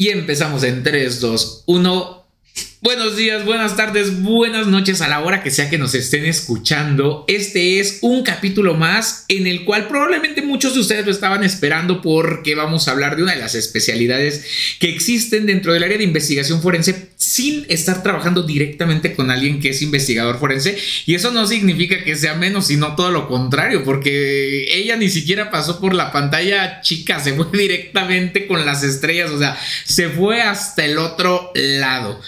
Y empezamos en 3, 2, 1. Buenos días, buenas tardes, buenas noches a la hora que sea que nos estén escuchando. Este es un capítulo más en el cual probablemente muchos de ustedes lo estaban esperando porque vamos a hablar de una de las especialidades que existen dentro del área de investigación forense sin estar trabajando directamente con alguien que es investigador forense. Y eso no significa que sea menos, sino todo lo contrario, porque ella ni siquiera pasó por la pantalla chica, se fue directamente con las estrellas, o sea, se fue hasta el otro lado.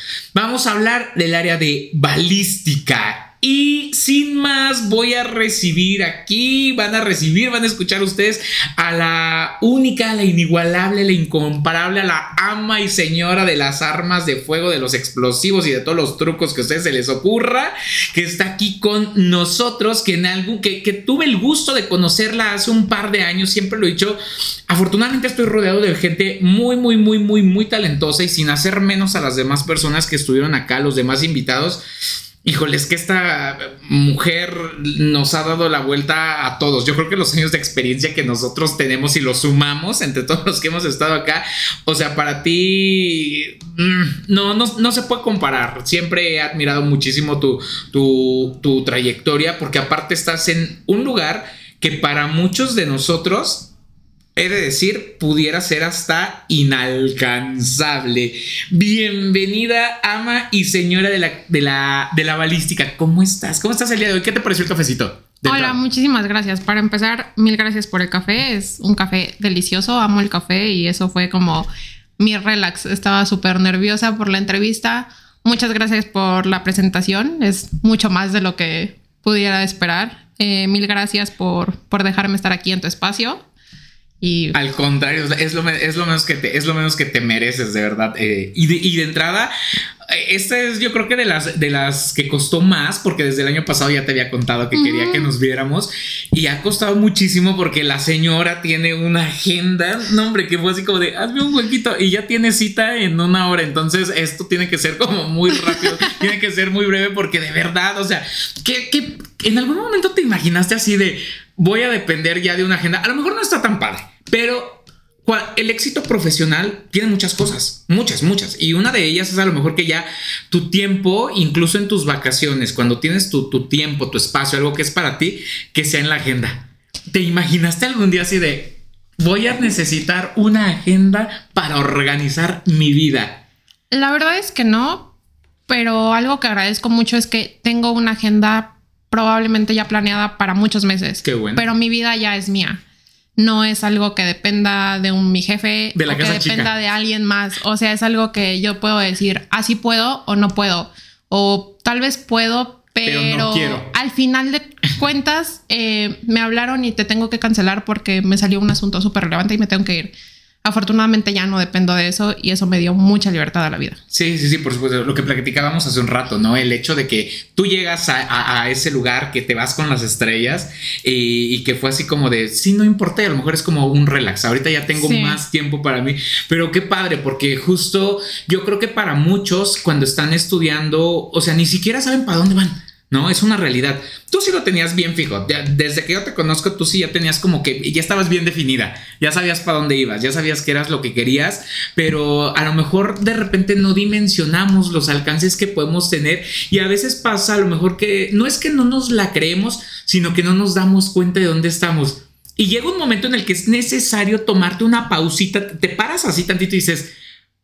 Vamos a hablar del área de balística. Y sin más, voy a recibir aquí, van a recibir, van a escuchar ustedes a la única, la inigualable, la incomparable, a la ama y señora de las armas de fuego, de los explosivos y de todos los trucos que a ustedes se les ocurra, que está aquí con nosotros, que en algo que, que tuve el gusto de conocerla hace un par de años, siempre lo he dicho, afortunadamente estoy rodeado de gente muy, muy, muy, muy, muy talentosa y sin hacer menos a las demás personas que estuvieron acá, los demás invitados Híjole, es que esta mujer nos ha dado la vuelta a todos. Yo creo que los años de experiencia que nosotros tenemos y los sumamos entre todos los que hemos estado acá, o sea, para ti mm, no, no, se puede comparar. Siempre he admirado muchísimo tu, tu, tu trayectoria porque aparte estás en un lugar que para muchos de nosotros he de decir, pudiera ser hasta inalcanzable. Bienvenida, ama y señora de la, de la, de la balística. ¿Cómo estás? ¿Cómo estás el día de hoy? ¿Qué te pareció el cafecito? Hola, muchísimas gracias. Para empezar, mil gracias por el café. Es un café delicioso. Amo el café y eso fue como mi relax. Estaba súper nerviosa por la entrevista. Muchas gracias por la presentación. Es mucho más de lo que pudiera esperar. Eh, mil gracias por, por dejarme estar aquí en tu espacio. Y... Al contrario, es lo, es lo, menos que te, es lo menos que te mereces, de verdad. Eh, y, de, y, de, entrada, esta es yo creo que de las, de las que costó más, porque desde el año pasado ya te había contado que quería que nos viéramos. Y ha costado muchísimo porque la señora tiene una agenda, no hombre, que fue así como de, hazme un huequito y ya tiene cita en una hora. Entonces esto tiene que ser como muy rápido, tiene que ser muy breve porque de verdad, o sea, que, que en algún momento te imaginaste así de, voy a depender ya de una agenda. A lo mejor no está tan padre pero el éxito profesional tiene muchas cosas, muchas, muchas. Y una de ellas es a lo mejor que ya tu tiempo, incluso en tus vacaciones, cuando tienes tu, tiempo, tu espacio, algo que es para ti, que sea en la agenda. ¿Te imaginaste algún día así de, voy a necesitar una agenda para organizar mi vida? La verdad es que no, pero algo que agradezco mucho es que tengo una agenda probablemente ya planeada para muchos meses. Qué bueno. Pero mi vida ya es mía no es algo que dependa de un mi jefe de la o que dependa de alguien más. O sea, es algo que yo puedo decir, así puedo o no puedo. O tal vez puedo, pero, al final de cuentas eh, me hablaron y te tengo que cancelar porque me salió un asunto súper relevante y me tengo que ir. Afortunadamente ya no dependo de eso y eso me dio mucha libertad a la vida. Sí, sí, sí, por supuesto. Lo que platicábamos hace un rato, ¿no? El hecho de que tú llegas a, ese lugar, que te vas con las estrellas y, que fue así como de, sí, no importa, a lo mejor es como un relax. Ahorita ya tengo más tiempo para mí, pero qué padre, porque justo yo creo que para muchos cuando están estudiando, o sea, ni siquiera saben para dónde van. ¿No? Es una realidad. Tú sí lo tenías bien fijo. Desde que yo te conozco, tú sí ya tenías como que ya estabas bien definida. Ya sabías para dónde ibas, ya sabías que eras lo que querías, pero a lo mejor de repente no dimensionamos los alcances que podemos tener y a veces pasa a lo mejor que no es que no nos la creemos, sino que no nos damos cuenta de dónde estamos. Y llega un momento en el que es necesario tomarte una pausita, te paras así tantito y dices,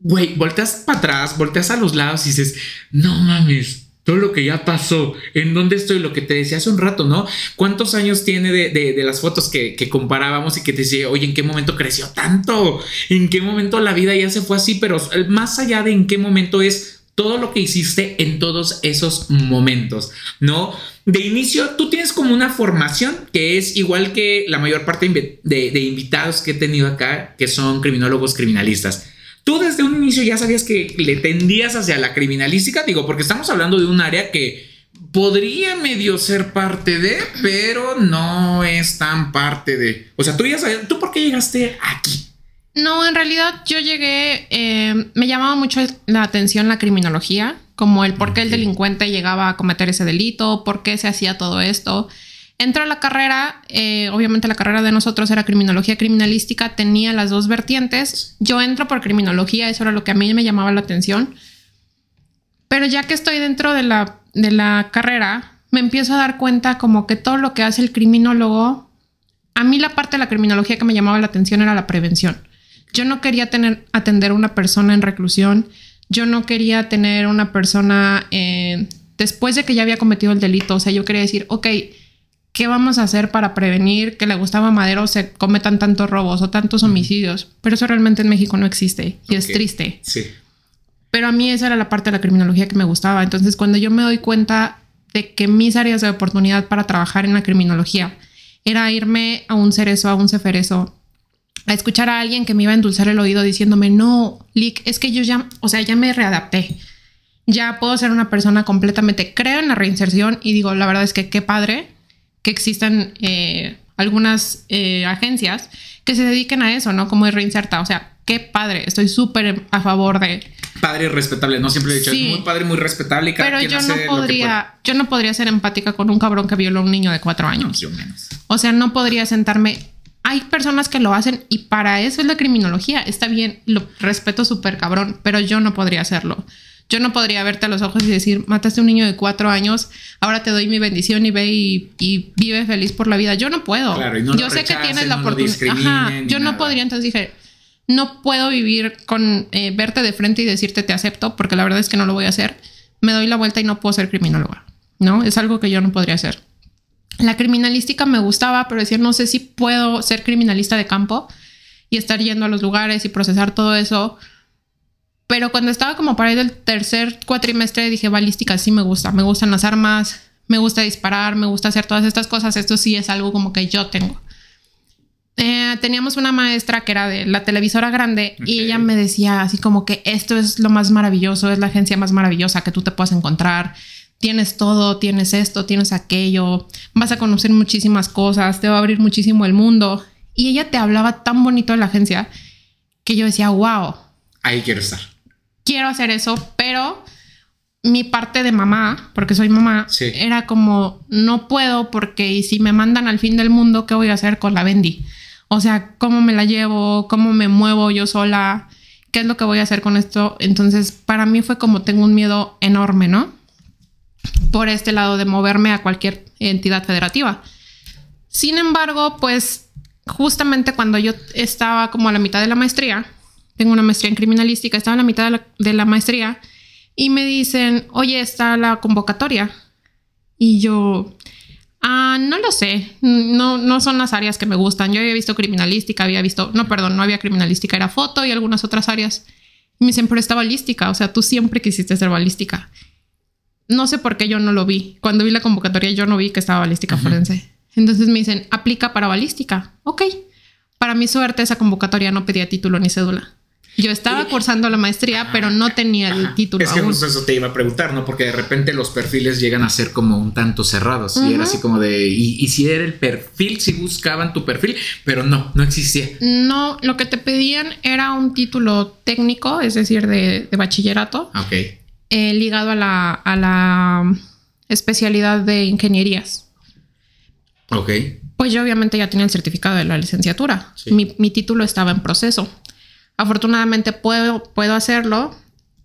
güey, volteas para atrás, volteas a los lados y dices, no mames, todo lo que ya pasó, en dónde estoy, lo que te decía hace un rato, ¿no? ¿Cuántos años tiene de, las fotos que, comparábamos y que te decía, oye, ¿en qué momento creció tanto? ¿En qué momento la vida ya se fue así? Pero más allá de en qué momento es todo lo que hiciste en todos esos momentos, ¿no? De inicio, tú tienes como una formación que es igual que la mayor parte de invitados que he tenido acá, que son criminólogos criminalistas tú desde un inicio ya sabías que le tendías hacia la criminalística, digo, porque estamos hablando de un área que podría medio ser parte de, pero no es tan parte de. O sea, tú ya sabías, ¿tú por qué llegaste aquí? No, en realidad yo llegué, eh, me llamaba mucho la atención la criminología, como el por qué el delincuente llegaba a cometer ese delito, por qué se hacía todo esto. Entro a la carrera, eh, obviamente la carrera de nosotros era criminología criminalística, tenía las dos vertientes. Yo entro por criminología, eso era lo que a mí me llamaba la atención. Pero ya que estoy dentro de la, de la carrera, me empiezo a dar cuenta como que todo lo que hace el criminólogo, a mí la parte de la criminología que me llamaba la atención era la prevención. Yo no quería tener, atender a una persona en reclusión, yo no quería tener una persona eh, después de que ya había cometido el delito, o sea, yo quería decir, ok, ¿qué vamos a hacer para prevenir que le gustaba Madero se cometan tantos robos o tantos homicidios? Pero eso realmente en México no existe y es triste. Sí. Pero a mí esa era la parte de la criminología que me gustaba. Entonces, cuando yo me doy cuenta de que mis áreas de oportunidad para trabajar en la criminología era irme a un cerezo, a un ceferezo, a escuchar a alguien que me iba a endulzar el oído diciéndome, no, Lick, es que yo ya, o sea, ya me readapté. Ya puedo ser una persona completamente, creo en la reinserción y digo, la verdad es que qué padre que existan eh, algunas eh, agencias que se dediquen a eso, ¿no? Como es reinserta. O sea, qué padre. Estoy súper a favor de. Padre y respetable, no siempre he dicho, es muy padre, muy respetable. Y cada pero yo no podría, yo no podría ser empática con un cabrón que violó a un niño de cuatro años. menos. O sea, no podría sentarme. Hay personas que lo hacen y para eso es la criminología. Está bien, lo respeto súper cabrón, pero yo no podría hacerlo. Yo no podría verte a los ojos y decir, mataste a un niño de cuatro años, ahora te doy mi bendición y ve y, vive feliz por la vida. Yo no puedo. yo sé que tienes la oportunidad. yo no podría, entonces dije, no puedo vivir con eh, verte de frente y decirte te acepto, porque la verdad es que no lo voy a hacer. Me doy la vuelta y no puedo ser criminóloga. ¿No? Es algo que yo no podría hacer. La criminalística me gustaba, pero decía, no sé si puedo ser criminalista de campo y estar yendo a los lugares y procesar todo eso pero cuando estaba como para ir del tercer cuatrimestre dije, balística sí me gusta, me gustan las armas, me gusta disparar, me gusta hacer todas estas cosas, esto sí es algo como que yo tengo. Eh, teníamos una maestra que era de la televisora grande y ella me decía así como que esto es lo más maravilloso, es la agencia más maravillosa que tú te puedas encontrar. Tienes todo, tienes esto, tienes aquello, vas a conocer muchísimas cosas, te va a abrir muchísimo el mundo. Y ella te hablaba tan bonito de la agencia que yo decía, wow. Ahí quiero estar quiero hacer eso, pero mi parte de mamá, porque soy mamá, era como, no puedo porque si me mandan al fin del mundo, ¿qué voy a hacer con la Bendy? O sea, ¿cómo me la llevo? ¿Cómo me muevo yo sola? ¿Qué es lo que voy a hacer con esto? Entonces, para mí fue como tengo un miedo enorme, ¿no? Por este lado de moverme a cualquier entidad federativa. Sin embargo, pues justamente cuando yo estaba como a la mitad de la maestría, tengo una maestría en criminalística, estaba en la mitad de la, maestría y me dicen, oye, está la convocatoria. Y yo, ah, no lo sé, no, no son las áreas que me gustan. Yo había visto criminalística, había visto, no, perdón, no había criminalística, era foto y algunas otras áreas. Y me dicen, pero está balística, o sea, tú siempre quisiste ser balística. No sé por qué yo no lo vi. Cuando vi la convocatoria yo no vi que estaba balística forense. Entonces me dicen, aplica para balística. Ok. Para mi suerte esa convocatoria no pedía título ni cédula. Yo estaba cursando la maestría, pero no tenía el título. Es que justo eso te iba a preguntar, ¿no? Porque de repente los perfiles llegan a ser como un tanto cerrados. Y era así como de. Y, si era el perfil, si buscaban tu perfil, pero no, no existía. No, lo que te pedían era un título técnico, es decir, de, bachillerato. Ok. Eh, ligado a la, a la especialidad de ingenierías. Ok. Pues yo obviamente ya tenía el certificado de la licenciatura. Mi, mi título estaba en proceso. Afortunadamente puedo, puedo hacerlo.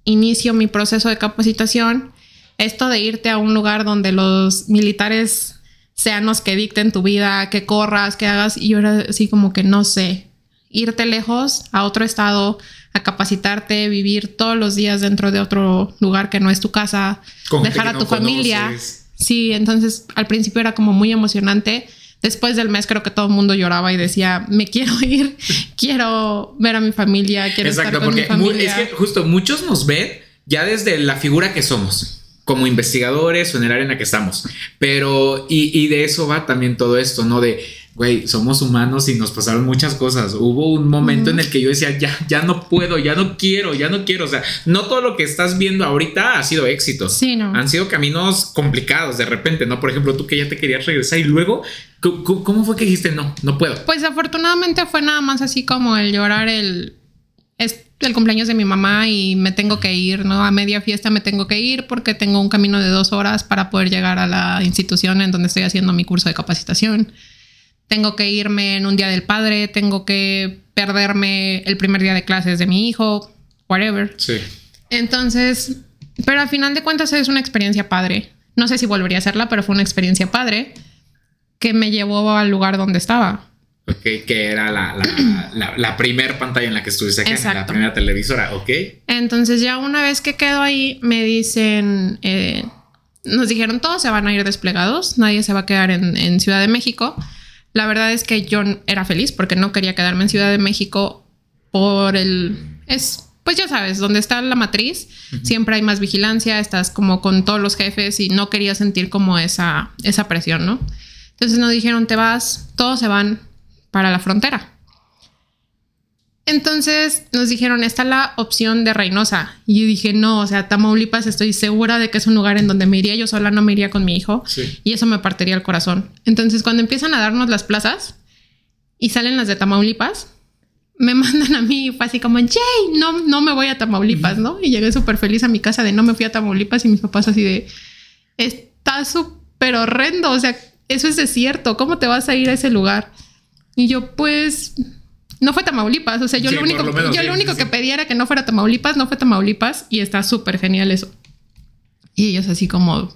Inicio mi proceso de capacitación. Esto de irte a un lugar donde los militares sean los que dicten tu vida, que corras, que hagas. Y yo era así como que no sé. Irte lejos a otro estado, a capacitarte, vivir todos los días dentro de otro lugar que no es tu casa, dejar a tu familia. Sí, entonces al principio era como muy emocionante Después del mes creo que todo el mundo lloraba y decía, me quiero ir, quiero ver a mi familia, quiero estar con mi familia. es que justo muchos nos ven ya desde la figura que somos como investigadores o en el área en la que estamos. Pero, y, y de eso va también todo esto, ¿no? De güey, somos humanos y nos pasaron muchas cosas. Hubo un momento en el que yo decía, ya, ya no puedo, ya no quiero, ya no quiero. O sea, no todo lo que estás viendo ahorita ha sido éxito. Sí, no. Han sido caminos complicados de repente, ¿no? Por ejemplo, tú que ya te querías regresar y luego, ¿cómo fue que dijiste no, no puedo? Pues afortunadamente fue nada más así como el llorar el... el cumpleaños de mi mamá y me tengo que ir, ¿no? A media fiesta me tengo que ir porque tengo un camino de dos horas para poder llegar a la institución en donde estoy haciendo mi curso de capacitación. Tengo que irme en un día del padre, tengo que perderme el primer día de clases de mi hijo, whatever. Sí. Entonces, pero al final de cuentas es una experiencia padre. No sé si volvería a hacerla, pero fue una experiencia padre que me llevó al lugar donde estaba. Ok, que era la, la, la, primer pantalla en la que estuviste acá, la primera televisora, ok. Entonces ya una vez que quedo ahí, me dicen, eh, nos dijeron todos se van a ir desplegados, nadie se va a quedar en, en, Ciudad de México. La verdad es que yo era feliz porque no quería quedarme en Ciudad de México por el... Es, pues ya sabes, donde está la matriz, siempre hay más vigilancia, estás como con todos los jefes y no quería sentir como esa, esa presión, ¿no? Entonces nos dijeron, te vas, todos se van para la frontera. Entonces nos dijeron, está la opción de Reynosa. Y yo dije, no, o sea, Tamaulipas estoy segura de que es un lugar en donde me iría yo sola, no me iría con mi hijo. Y eso me partiría el corazón. Entonces cuando empiezan a darnos las plazas y salen las de Tamaulipas, me mandan a mí, fue así como, Jay, no, no me voy a Tamaulipas, ¿no? Y llegué súper feliz a mi casa de no me fui a Tamaulipas y mis papás así de, está súper horrendo, o sea, eso es desierto, ¿cómo te vas a ir a ese lugar? Y yo, pues, no fue Tamaulipas. O sea, yo lo único, yo lo único que pedía era que no fuera Tamaulipas, no fue Tamaulipas y está súper genial eso. Y ellos así como,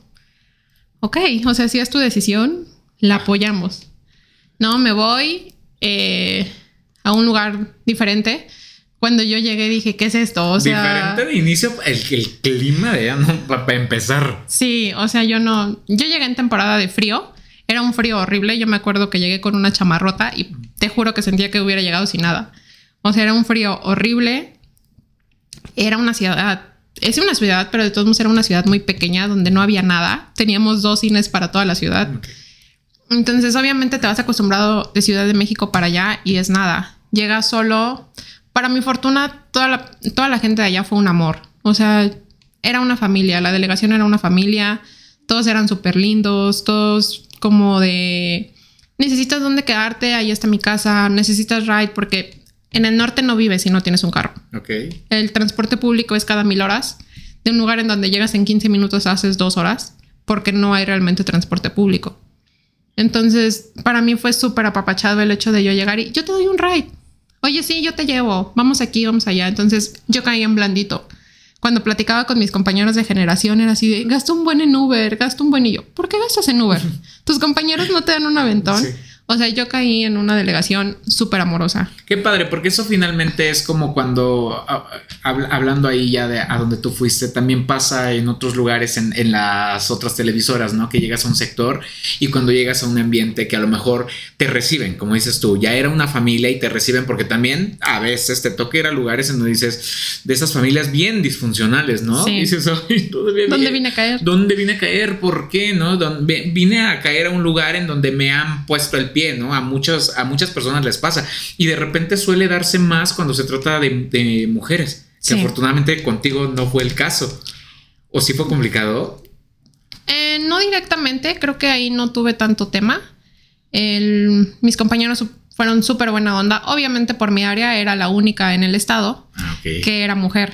ok, o sea, si es tu decisión, la apoyamos. No, me voy eh, a un lugar diferente. Cuando yo llegué dije, ¿qué es esto? O sea, diferente de inicio, el, el clima de ya, ¿no? Para empezar. Sí, o sea, yo no, yo llegué en temporada de frío era un frío horrible. Yo me acuerdo que llegué con una chamarrota y te juro que sentía que hubiera llegado sin nada. O sea, era un frío horrible. Era una ciudad, es una ciudad, pero de todos modos era una ciudad muy pequeña donde no había nada. Teníamos dos cines para toda la ciudad. Entonces, obviamente te vas acostumbrado de Ciudad de México para allá y es nada. Llega solo. Para mi fortuna, toda la, toda la gente de allá fue un amor. O sea, era una familia. La delegación era una familia. Todos eran súper lindos. Todos como de necesitas dónde quedarte, ahí está mi casa, necesitas ride, porque en el norte no vives si no tienes un carro. El transporte público es cada mil horas. De un lugar en donde llegas en 15 minutos haces dos horas, porque no hay realmente transporte público. Entonces, para mí fue súper apapachado el hecho de yo llegar y yo te doy un ride. Oye, sí, yo te llevo, vamos aquí, vamos allá. Entonces, yo caí en blandito cuando platicaba con mis compañeros de generación era así de, gasto un buen en Uber, gasto un buen y yo, ¿por qué gastas en Uber? Tus compañeros no te dan un aventón. O sea, yo caí en una delegación súper amorosa. Qué padre, porque eso finalmente es como cuando, hablando ahí ya de a donde tú fuiste, también pasa en otros lugares, en, en, las otras televisoras, ¿no? Que llegas a un sector y cuando llegas a un ambiente que a lo mejor te reciben, como dices tú, ya era una familia y te reciben porque también a veces te toca ir a lugares en donde dices, de esas familias bien disfuncionales, ¿no? Sí. dices, ¿dónde, ¿dónde vine a caer? ¿Dónde vine a caer? ¿Por qué? ¿No? Vine a caer a un lugar en donde me han puesto el pie, ¿no? A, muchos, a muchas personas les pasa. Y de repente suele darse más cuando se trata de, mujeres, que afortunadamente contigo no fue el caso. ¿O sí fue complicado? Eh, no directamente, creo que ahí no tuve tanto tema. mis compañeros fueron súper buena onda. Obviamente por mi área era la única en el estado ah, que era mujer.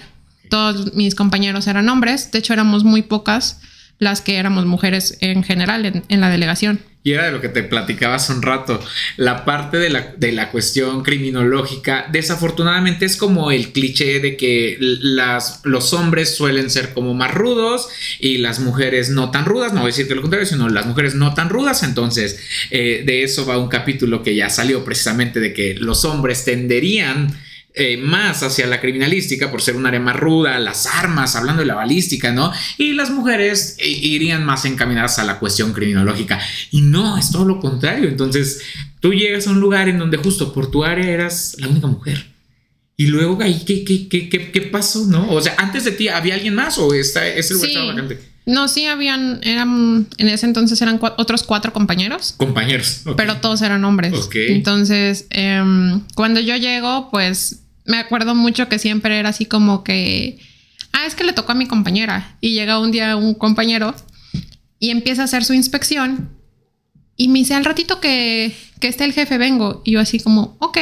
Todos mis compañeros eran hombres. De hecho, éramos muy pocas las que éramos mujeres en general en la delegación. Y era de lo que te platicaba hace un rato. La parte de la, de la, cuestión criminológica, desafortunadamente es como el cliché de que las, los hombres suelen ser como más rudos y las mujeres no tan rudas. No voy a decir que lo contrario, sino las mujeres no tan rudas. Entonces, eh, de eso va un capítulo que ya salió precisamente de que los hombres tenderían eh, más hacia la criminalística por ser un área más ruda, las armas, hablando de la balística, ¿no? Y las mujeres eh, irían más encaminadas a la cuestión criminológica. Y no, es todo lo contrario. Entonces, tú llegas a un lugar en donde justo por tu área eras la única mujer. Y luego ahí, ¿qué, qué, qué, qué, pasó, no? O sea, antes de ti, ¿había alguien más o está, ese lugar estaba vacante? No, sí, habían, eran, en ese entonces eran otros cuatro compañeros. Compañeros. Pero todos eran hombres. Entonces, em, cuando yo llego, pues me acuerdo mucho que siempre era así como que, ah, es que le tocó a mi compañera. Y llega un día un compañero y empieza a hacer su inspección y me dice, al ratito que, que esté el jefe vengo. Y yo así como, ok.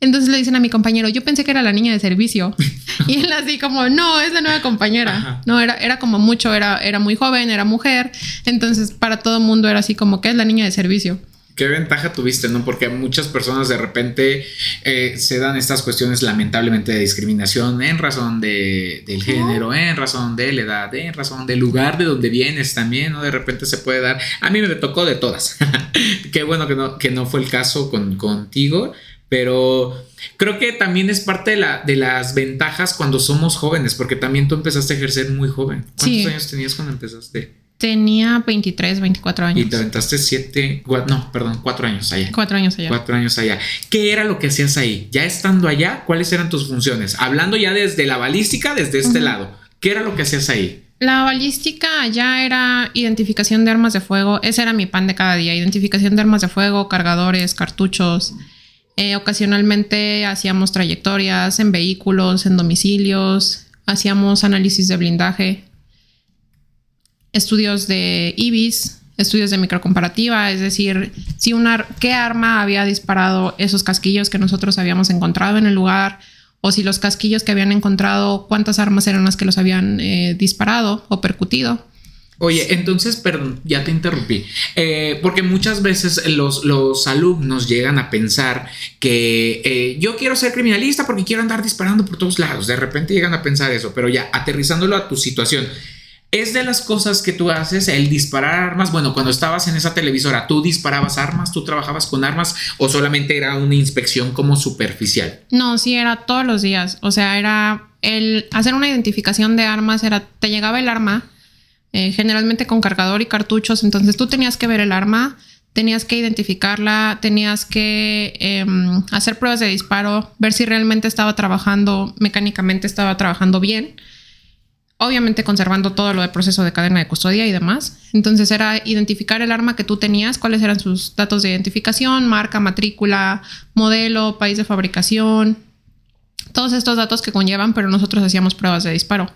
Entonces le dicen a mi compañero, yo pensé que era la niña de servicio. y él así como, no, es la nueva compañera. No, era, era como mucho, era, era muy joven, era mujer. Entonces para todo el mundo era así como que es la niña de servicio. ¿Qué ventaja tuviste, no? Porque muchas personas de repente eh, se dan estas cuestiones lamentablemente de discriminación en razón de, del género, en razón de la edad, en razón del lugar de donde vienes también, ¿no? De repente se puede dar. A mí me tocó de todas. Qué bueno que no, que no fue el caso con, contigo, pero creo que también es parte de, la, de las ventajas cuando somos jóvenes, porque también tú empezaste a ejercer muy joven. ¿Cuántos años tenías cuando empezaste? Tenía 23, 24 años. Y te aventaste 7, no, perdón, 4 años allá. 4 años allá. 4 años allá. ¿Qué era lo que hacías ahí? Ya estando allá, ¿cuáles eran tus funciones? Hablando ya desde la balística, desde este lado. ¿Qué era lo que hacías ahí? La balística allá era identificación de armas de fuego. Ese era mi pan de cada día. Identificación de armas de fuego, cargadores, cartuchos. Eh, ocasionalmente hacíamos trayectorias en vehículos, en domicilios. Hacíamos análisis de blindaje estudios de IBIS, estudios de microcomparativa, es decir, si una, qué arma había disparado esos casquillos que nosotros habíamos encontrado en el lugar, o si los casquillos que habían encontrado, cuántas armas eran las que los habían eh, disparado o percutido. Oye, entonces, perdón, ya te interrumpí, eh, porque muchas veces los, los, alumnos llegan a pensar que eh, yo quiero ser criminalista porque quiero andar disparando por todos lados, de repente llegan a pensar eso, pero ya aterrizándolo a tu situación, es de las cosas que tú haces, el disparar armas. Bueno, cuando estabas en esa televisora, ¿tú disparabas armas? ¿Tú trabajabas con armas? ¿O solamente era una inspección como superficial? No, sí, era todos los días. O sea, era el hacer una identificación de armas, era, te llegaba el arma, eh, generalmente con cargador y cartuchos, entonces tú tenías que ver el arma, tenías que identificarla, tenías que em, hacer pruebas de disparo, ver si realmente estaba trabajando, mecánicamente estaba trabajando bien obviamente conservando todo lo del proceso de cadena de custodia y demás. Entonces era identificar el arma que tú tenías, cuáles eran sus datos de identificación, marca, matrícula, modelo, país de fabricación, todos estos datos que conllevan, pero nosotros hacíamos pruebas de disparo.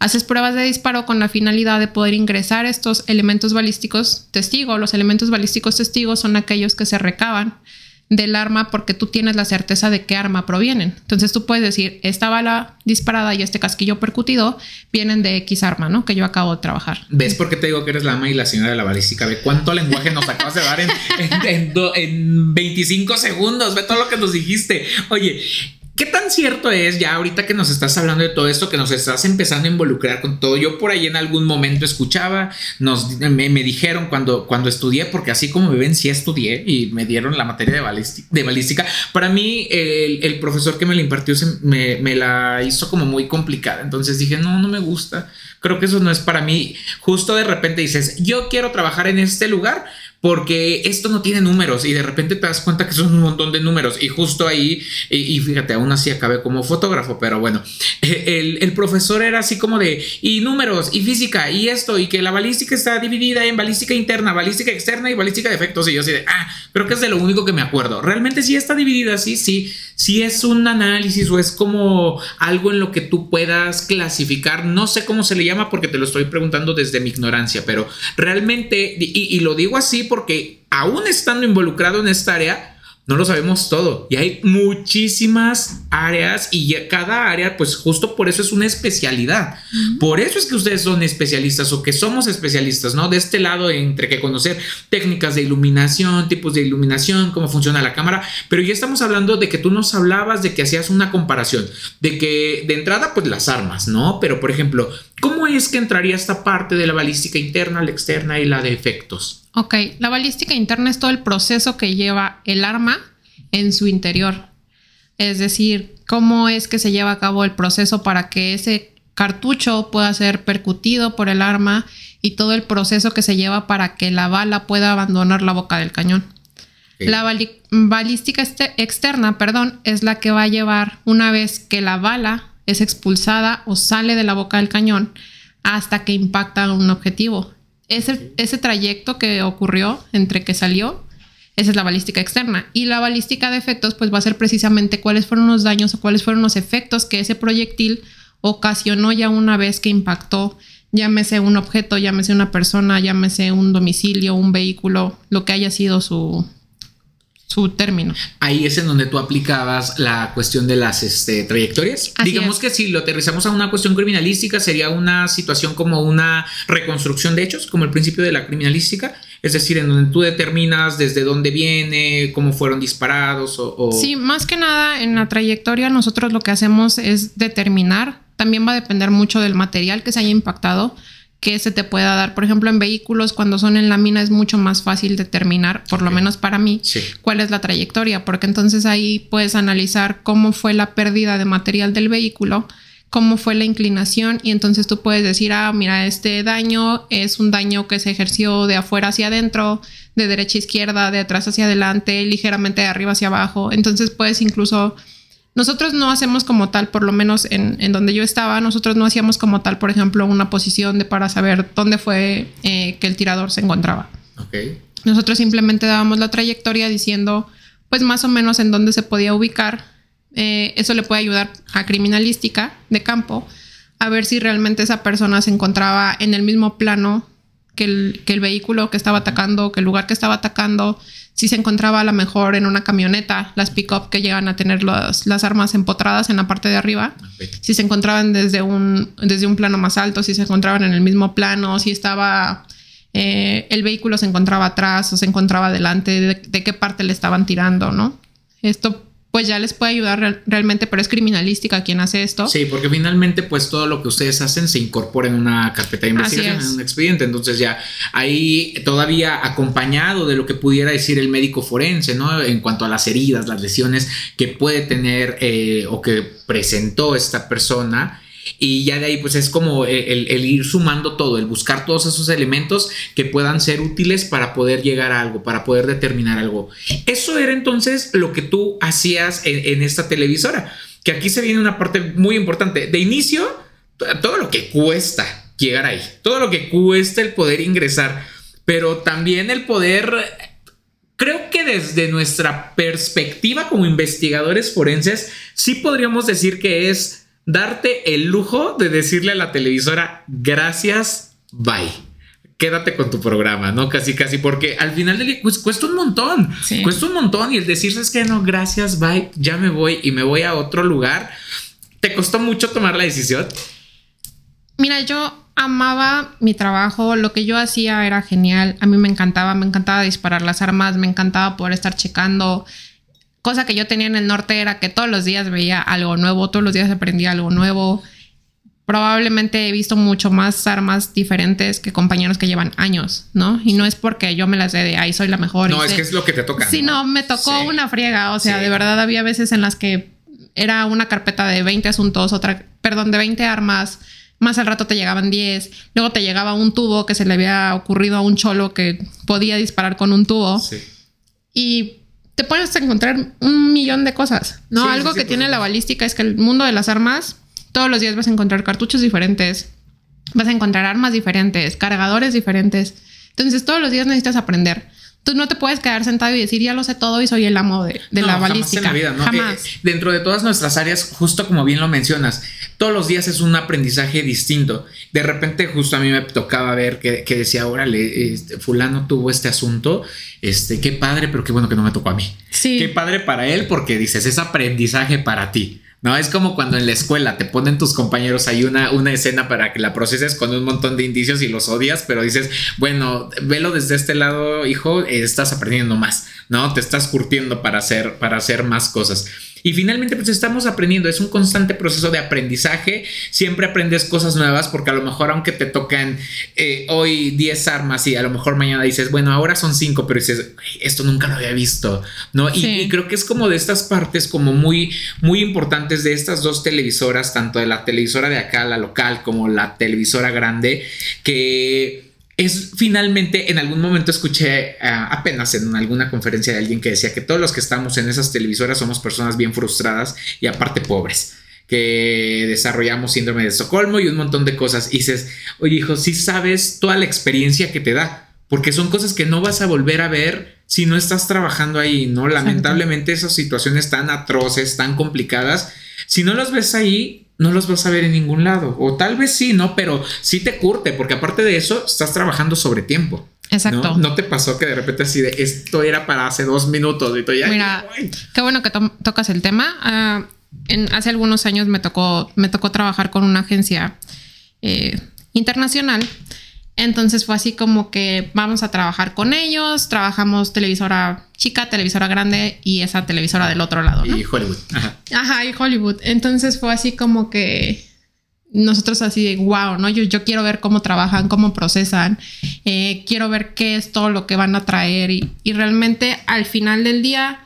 Haces pruebas de disparo con la finalidad de poder ingresar estos elementos balísticos testigo. Los elementos balísticos testigos son aquellos que se recaban del arma porque tú tienes la certeza de qué arma provienen. Entonces tú puedes decir, esta bala disparada y este casquillo percutido vienen de X arma, ¿no? Que yo acabo de trabajar. ¿Ves por qué te digo que eres la ama y la señora de la balística? Ve cuánto lenguaje nos acabas de dar en, en, en 25 segundos. Ve todo lo que nos dijiste. Oye, ¿Qué tan cierto es ya ahorita que nos estás hablando de todo esto, que nos estás empezando a involucrar con todo? Yo por ahí en algún momento escuchaba, nos, me, dijeron cuando, cuando estudié, porque así como me ven, sí estudié y me dieron la materia de balística. Para mí, el, profesor que me la impartió me, me la hizo como muy complicada. Entonces dije, no, no me gusta. Creo que eso no es para mí. Justo de repente dices, yo quiero trabajar en este lugar porque esto no tiene números y de repente te das cuenta que son un montón de números. Y justo ahí, y, fíjate, aún así acabé como fotógrafo, pero bueno, el, profesor era así como de, y números, y física, y esto, y que la balística está dividida en balística interna, balística externa y balística de efectos, y yo así de, ah, creo que es de lo único que me acuerdo. Realmente sí está dividida así, sí, sí es un análisis o es como algo en lo que tú puedas clasificar, no sé cómo se le llama porque te lo estoy preguntando desde mi ignorancia, pero realmente, y, lo digo así aún estando involucrado en esta área, no lo sabemos todo y hay muchísimas áreas y cada área pues justo por eso es una especialidad. Por eso es que ustedes son especialistas o que somos especialistas, ¿no? De este lado entre que conocer técnicas de iluminación, tipos de iluminación, cómo funciona la cámara, pero ya estamos hablando de que tú nos hablabas de que hacías una comparación, de que de entrada pues las armas, ¿no? Pero por ejemplo, ¿cómo es que entraría esta parte de la balística interna, la externa y la de efectos? Ok, la balística interna es todo el proceso que lleva el arma en su interior. Es decir, cómo es que se lleva a cabo el proceso para que ese cartucho pueda ser percutido por el arma y todo el proceso que se lleva para que la bala pueda abandonar la boca del cañón. La balística este, externa, perdón, es la que va a llevar una vez que la bala es expulsada o sale de la boca del cañón hasta que impacta un objetivo ese, ese trayecto que ocurrió entre que salió, esa es la balística externa. Y la balística de efectos, pues va a ser precisamente cuáles fueron los daños o cuáles fueron los efectos que ese proyectil ocasionó ya una vez que impactó, llámese un objeto, llámese una persona, llámese un domicilio, un vehículo, lo que haya sido su, su término. Ahí es en donde tú aplicabas la cuestión de las este, trayectorias. Así Digamos es. que si lo aterrizamos a una cuestión criminalística, sería una situación como una reconstrucción de hechos, como el principio de la criminalística. Es decir, en donde tú determinas desde dónde viene, cómo fueron disparados o... o- Sí, más que nada en la trayectoria nosotros lo que hacemos es determinar, también va a depender mucho del material que se haya impactado, que se te pueda dar. Por ejemplo, en vehículos cuando son en lámina es mucho más fácil determinar, por lo menos para mí, Sí. cuál es la trayectoria, porque entonces ahí puedes analizar cómo fue la pérdida de material del vehículo, cómo fue la inclinación y entonces tú puedes decir, ah, mira, este daño es un daño que se ejerció de afuera hacia adentro, de derecha a izquierda, de atrás hacia adelante, ligeramente de arriba hacia abajo. Entonces puedes incluso... Nosotros no hacemos como tal, por lo menos en, en donde yo estaba, nosotros no hacíamos como tal, por ejemplo, una posición de para saber dónde fue eh, que el tirador se encontraba. Ok. Nosotros simplemente dábamos la trayectoria diciendo, pues más o menos en dónde se podía ubicar. Eh, eso le puede ayudar a criminalística de campo a ver si realmente esa persona se encontraba en el mismo plano que el, que el vehículo que estaba atacando, que el lugar que estaba atacando, si se encontraba a lo mejor en una camioneta, las pick-up que llegan a tener los- las armas empotradas en la parte de arriba, si se encontraban desde un, desde un plano más alto, si se encontraban en el mismo plano, si estaba eh, el vehículo se encontraba atrás o se encontraba adelante, de, de qué parte le estaban tirando, ¿no? Esto pues ya les puede ayudar real- realmente, pero es criminalística quien hace esto. Sí, porque finalmente pues todo lo que ustedes hacen se incorpora en una carpeta de investigación, es. en un expediente. Entonces ya ahí todavía acompañado de lo que pudiera decir el médico forense, ¿no? En cuanto a las heridas, las lesiones que puede tener eh, o que presentó esta persona. Y ya de ahí pues es como el, el- ir sumando todo, el buscar todos esos elementos que puedan ser útiles para poder llegar a algo, para poder determinar algo. Eso era entonces lo que tú hacías en, en esta televisora, que aquí se viene una parte muy importante. De inicio, todo lo que cuesta llegar ahí, todo lo que cuesta el poder ingresar, pero también el poder creo que desde nuestra perspectiva como investigadores forenses, sí podríamos decir que es darte el lujo de decirle a la televisora gracias, bye. Quédate con tu programa, ¿no? Casi, casi, porque al final del día pues, cuesta un montón. Sí. Cuesta un montón. Y el decirse es que no, gracias, bye, ya me voy y me voy a otro lugar. ¿Te costó mucho tomar la decisión? Mira, yo amaba mi trabajo, lo que yo hacía era genial, a mí me encantaba, me encantaba disparar las armas, me encantaba poder estar checando. Cosa que yo tenía en el norte era que todos los días veía algo nuevo, todos los días aprendía algo nuevo. Probablemente he visto mucho más armas diferentes que compañeros que llevan años, ¿no? Y no es porque yo me las dé de ahí soy la mejor. No, es sé- que es lo que te toca. Sí, no, me tocó Sí. una friega. O sea, Sí. de verdad había veces en las que era una carpeta de 20 asuntos, otra, perdón, de 20 armas. Más al rato te llegaban 10. Luego te llegaba un tubo que se le había ocurrido a un cholo que podía disparar con un tubo. Sí. Y te puedes encontrar un millón de cosas, ¿no? Sí, Algo sí, que tiene la balística es que el mundo de las armas, todos los días vas a encontrar cartuchos diferentes, vas a encontrar armas diferentes, cargadores diferentes. Entonces, todos los días necesitas aprender. Tú no te puedes quedar sentado y decir, ya lo sé todo y soy el amo de, de No, la jamás en balística. la vida, ¿no? Jamás. Eh, dentro de todas nuestras áreas, justo como bien lo mencionas, todos los días es un aprendizaje distinto. De repente, justo a mí me tocaba ver que, que decía, órale, este, fulano tuvo este asunto, este, qué padre, pero qué bueno que no me tocó a mí. Sí. Qué padre para él porque dices, es aprendizaje para ti. No, es como cuando en la escuela te ponen tus compañeros ahí una, una escena para que la proceses con un montón de indicios y los odias, pero dices, bueno, velo desde este lado, hijo, eh, estás aprendiendo más, ¿no? Te estás curtiendo para hacer, para hacer más cosas. Y finalmente, pues estamos aprendiendo, es un constante proceso de aprendizaje, siempre aprendes cosas nuevas porque a lo mejor aunque te tocan eh, hoy 10 armas y a lo mejor mañana dices, bueno, ahora son 5, pero dices, "Güey, esto nunca lo había visto, ¿no? Y, y creo que es como de estas partes como muy, muy importantes de estas dos televisoras, tanto de la televisora de acá, la local, como la televisora grande, que es finalmente, en algún momento escuché ah, apenas en alguna conferencia de alguien que decía que todos los que estamos en esas televisoras somos personas bien frustradas y aparte pobres que desarrollamos síndrome de Estocolmo y un montón de cosas. Y dices, oye hijo, sí sabes toda la experiencia que te da, porque son cosas que no vas a volver a ver si no estás trabajando ahí, ¿no? Lamentablemente esas situaciones tan atroces, tan complicadas, si no las ves ahí, no los vas a ver en ningún lado. O tal vez sí, ¿no? Pero sí te curte, porque aparte de eso, estás trabajando sobre tiempo. Exacto. ¿No? te pasó que de repente así de esto era para hace dos minutos y tú ya. Mira, qué bueno que tocas el tema. Ah, en, hace algunos años me tocó, me tocó trabajar con una agencia eh, internacional. Entonces fue así como que vamos a trabajar con ellos, trabajamos televisora chica, televisora grande y esa televisora del otro lado. Y Hollywood. Ajá. Ajá, y Hollywood. Entonces fue así como que nosotros así de wow, ¿no? Yo, yo quiero ver cómo trabajan, cómo procesan, eh, quiero ver qué es todo lo que van a traer y, y, realmente al final del día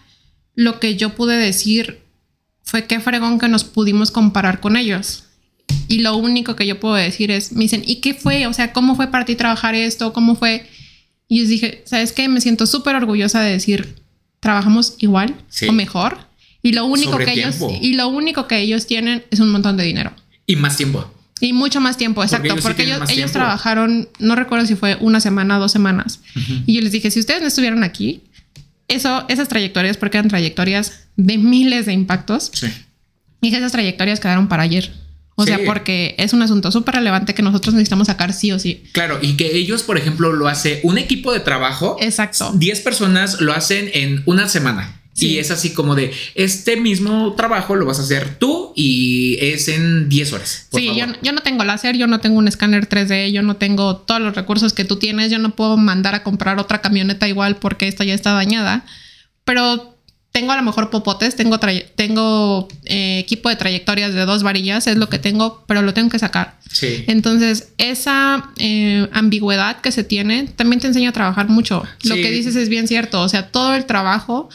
lo que yo pude decir fue qué fregón que nos pudimos comparar con ellos. Y lo único que yo puedo decir es, me dicen, ¿y qué fue? O sea, ¿cómo fue para ti trabajar esto? ¿Cómo fue? Y yo dije, ¿sabes qué? Me siento súper orgullosa de decir, trabajamos igual o mejor. Y lo único que ellos y lo único que ellos tienen es un montón de dinero. Y más tiempo. Y mucho más tiempo, exacto. Porque ellos, ellos, trabajaron, no recuerdo si fue una semana, dos semanas. Y yo les dije, si ustedes no estuvieran aquí, eso, esas trayectorias, porque eran trayectorias de miles de impactos, sí. y esas trayectorias quedaron para ayer. O sea, porque es un asunto súper relevante que nosotros necesitamos sacar sí o sí. Claro, y que ellos, por ejemplo, lo hace un equipo de trabajo. Exacto. 10 personas lo hacen en una semana. Y es así como de este mismo trabajo lo vas a hacer tú y es en 10 horas. sí, yo, yo, no tengo láser, yo no tengo un escáner 3D, yo no tengo todos los recursos que tú tienes, yo no puedo mandar a comprar otra camioneta igual porque esta ya está dañada, pero tengo a lo mejor popotes, tengo, tengo eh, equipo de trayectorias de dos varillas, es lo que tengo, pero lo tengo que sacar. Sí. Entonces, esa eh, ambigüedad que se tiene también te enseña a trabajar mucho. Lo que dices es bien cierto, o sea, todo el trabajo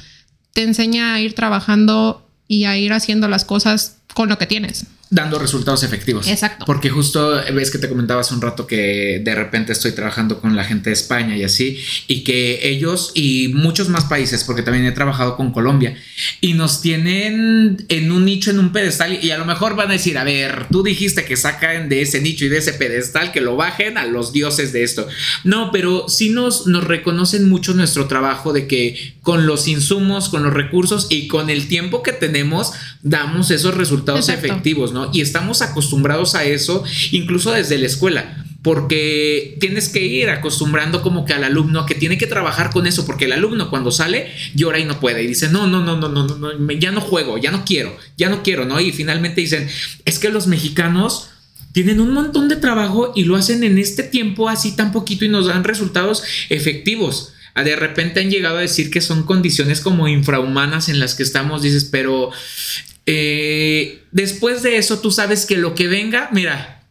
te enseña a ir trabajando y a ir haciendo las cosas con lo que tienes dando resultados efectivos. Exacto. Porque justo ves que te comentaba hace un rato que de repente estoy trabajando con la gente de España y así, y que ellos y muchos más países, porque también he trabajado con Colombia, y nos tienen en un nicho, en un pedestal, y a lo mejor van a decir, a ver, tú dijiste que sacan de ese nicho y de ese pedestal, que lo bajen a los dioses de esto. No, pero sí nos, nos reconocen mucho nuestro trabajo de que con los insumos, con los recursos y con el tiempo que tenemos, damos esos resultados efectivos, ¿no? Y estamos acostumbrados a eso incluso desde la escuela porque tienes que ir acostumbrando como que al alumno que tiene que trabajar con eso, porque el alumno cuando sale llora y no puede y dice, no, no, no, no, no, no, ya no juego, ya no quiero, ya no quiero, ¿no? Y finalmente dicen, es que los mexicanos tienen un montón de trabajo y lo hacen en este tiempo así tan poquito y nos dan resultados efectivos. Ah, de repente han llegado a decir que son condiciones como infrahumanas en las que estamos, dices, pero eh, después de eso, tú sabes que lo que venga, mira,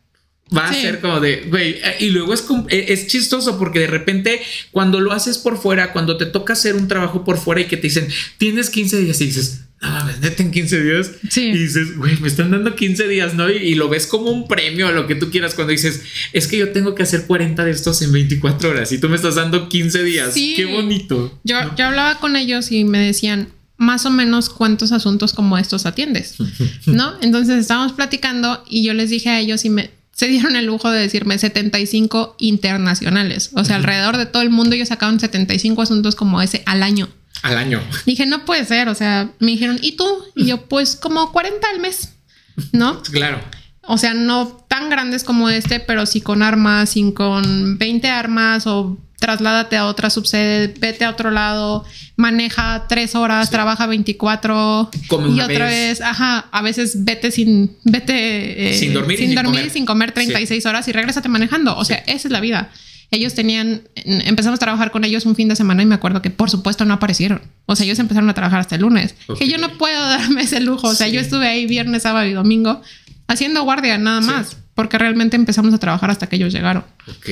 va a ser como de, güey, y luego es, eh, es chistoso porque de repente cuando lo haces por fuera, cuando te toca hacer un trabajo por fuera y que te dicen, tienes 15 días y dices, no mames, neta en 15 días. Sí. Y dices, güey, me están dando 15 días, ¿no? Y, lo ves como un premio a lo que tú quieras cuando dices, es que yo tengo que hacer 40 de estos en 24 horas y tú me estás dando 15 días. Sí. Qué bonito. Yo, yo hablaba con ellos y me decían, más o menos cuántos asuntos como estos atiendes, ¿no? Entonces estábamos platicando y yo les dije a ellos y me se dieron el lujo de decirme 75 internacionales, o sea, alrededor de todo el mundo ellos sacaban 75 asuntos como ese al año. Al año. Dije, no puede ser, o sea, me dijeron, ¿y tú? Y yo, pues como 40 al mes, ¿no? Claro. O sea, no tan grandes como este, pero sí con armas, sin con 20 armas o trasládate a otra subsede, vete a otro lado, maneja tres horas, trabaja 24 y otra vez. ajá, a veces vete sin, vete eh, sin dormir, sin, dormir, sin comer 36 horas y regrésate manejando. O sea, esa es la vida. Ellos tenían, empezamos a trabajar con ellos un fin de semana y me acuerdo que por supuesto no aparecieron. O sea, ellos empezaron a trabajar hasta el lunes. Que yo no puedo darme ese lujo. O sea, yo estuve ahí viernes, sábado y domingo haciendo guardia nada más porque realmente empezamos a trabajar hasta que ellos llegaron. Ok.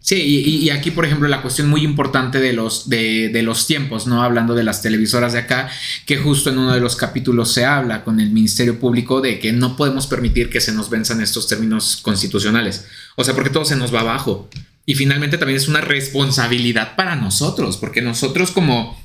Sí, y, aquí, por ejemplo, la cuestión muy importante de los, de, los tiempos, ¿no? Hablando de las televisoras de acá, que justo en uno de los capítulos se habla con el Ministerio Público de que no podemos permitir que se nos venzan estos términos constitucionales. O sea, porque todo se nos va abajo. Y finalmente también es una responsabilidad para nosotros, porque nosotros como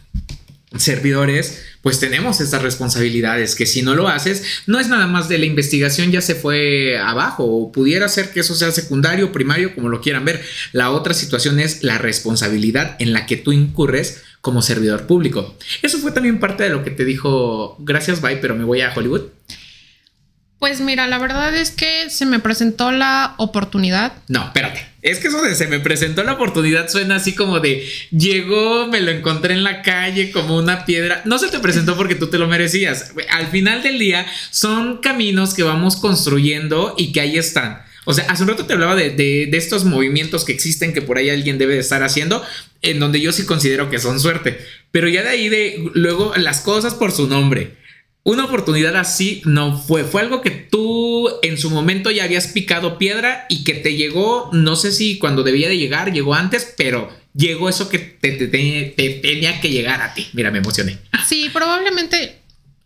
servidores, pues tenemos estas responsabilidades que si no lo haces, no es nada más de la investigación ya se fue abajo o pudiera ser que eso sea secundario, primario, como lo quieran ver. La otra situación es la responsabilidad en la que tú incurres como servidor público. Eso fue también parte de lo que te dijo, gracias, bye, pero me voy a Hollywood. Pues mira, la verdad es que se me presentó la oportunidad. No, espérate Es que eso de se me presentó la oportunidad suena así como de llegó, me lo encontré en la calle como una piedra. No se te presentó porque tú te lo merecías. Al final del día son caminos que vamos construyendo y que ahí están. O sea, hace un rato te hablaba de, de, de, estos movimientos que existen que por ahí alguien debe de estar haciendo, en donde yo sí considero que son suerte. Pero ya de ahí de luego las cosas por su nombre. Una oportunidad así no fue. Fue algo que tú en su momento ya habías picado piedra y que te llegó, no sé si cuando debía de llegar, llegó antes, pero llegó eso que te, te, te tenía que llegar a ti. Mira, me emocioné. Sí, probablemente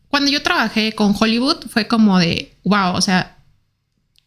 cuando yo trabajé con Hollywood fue como de, wow, o sea,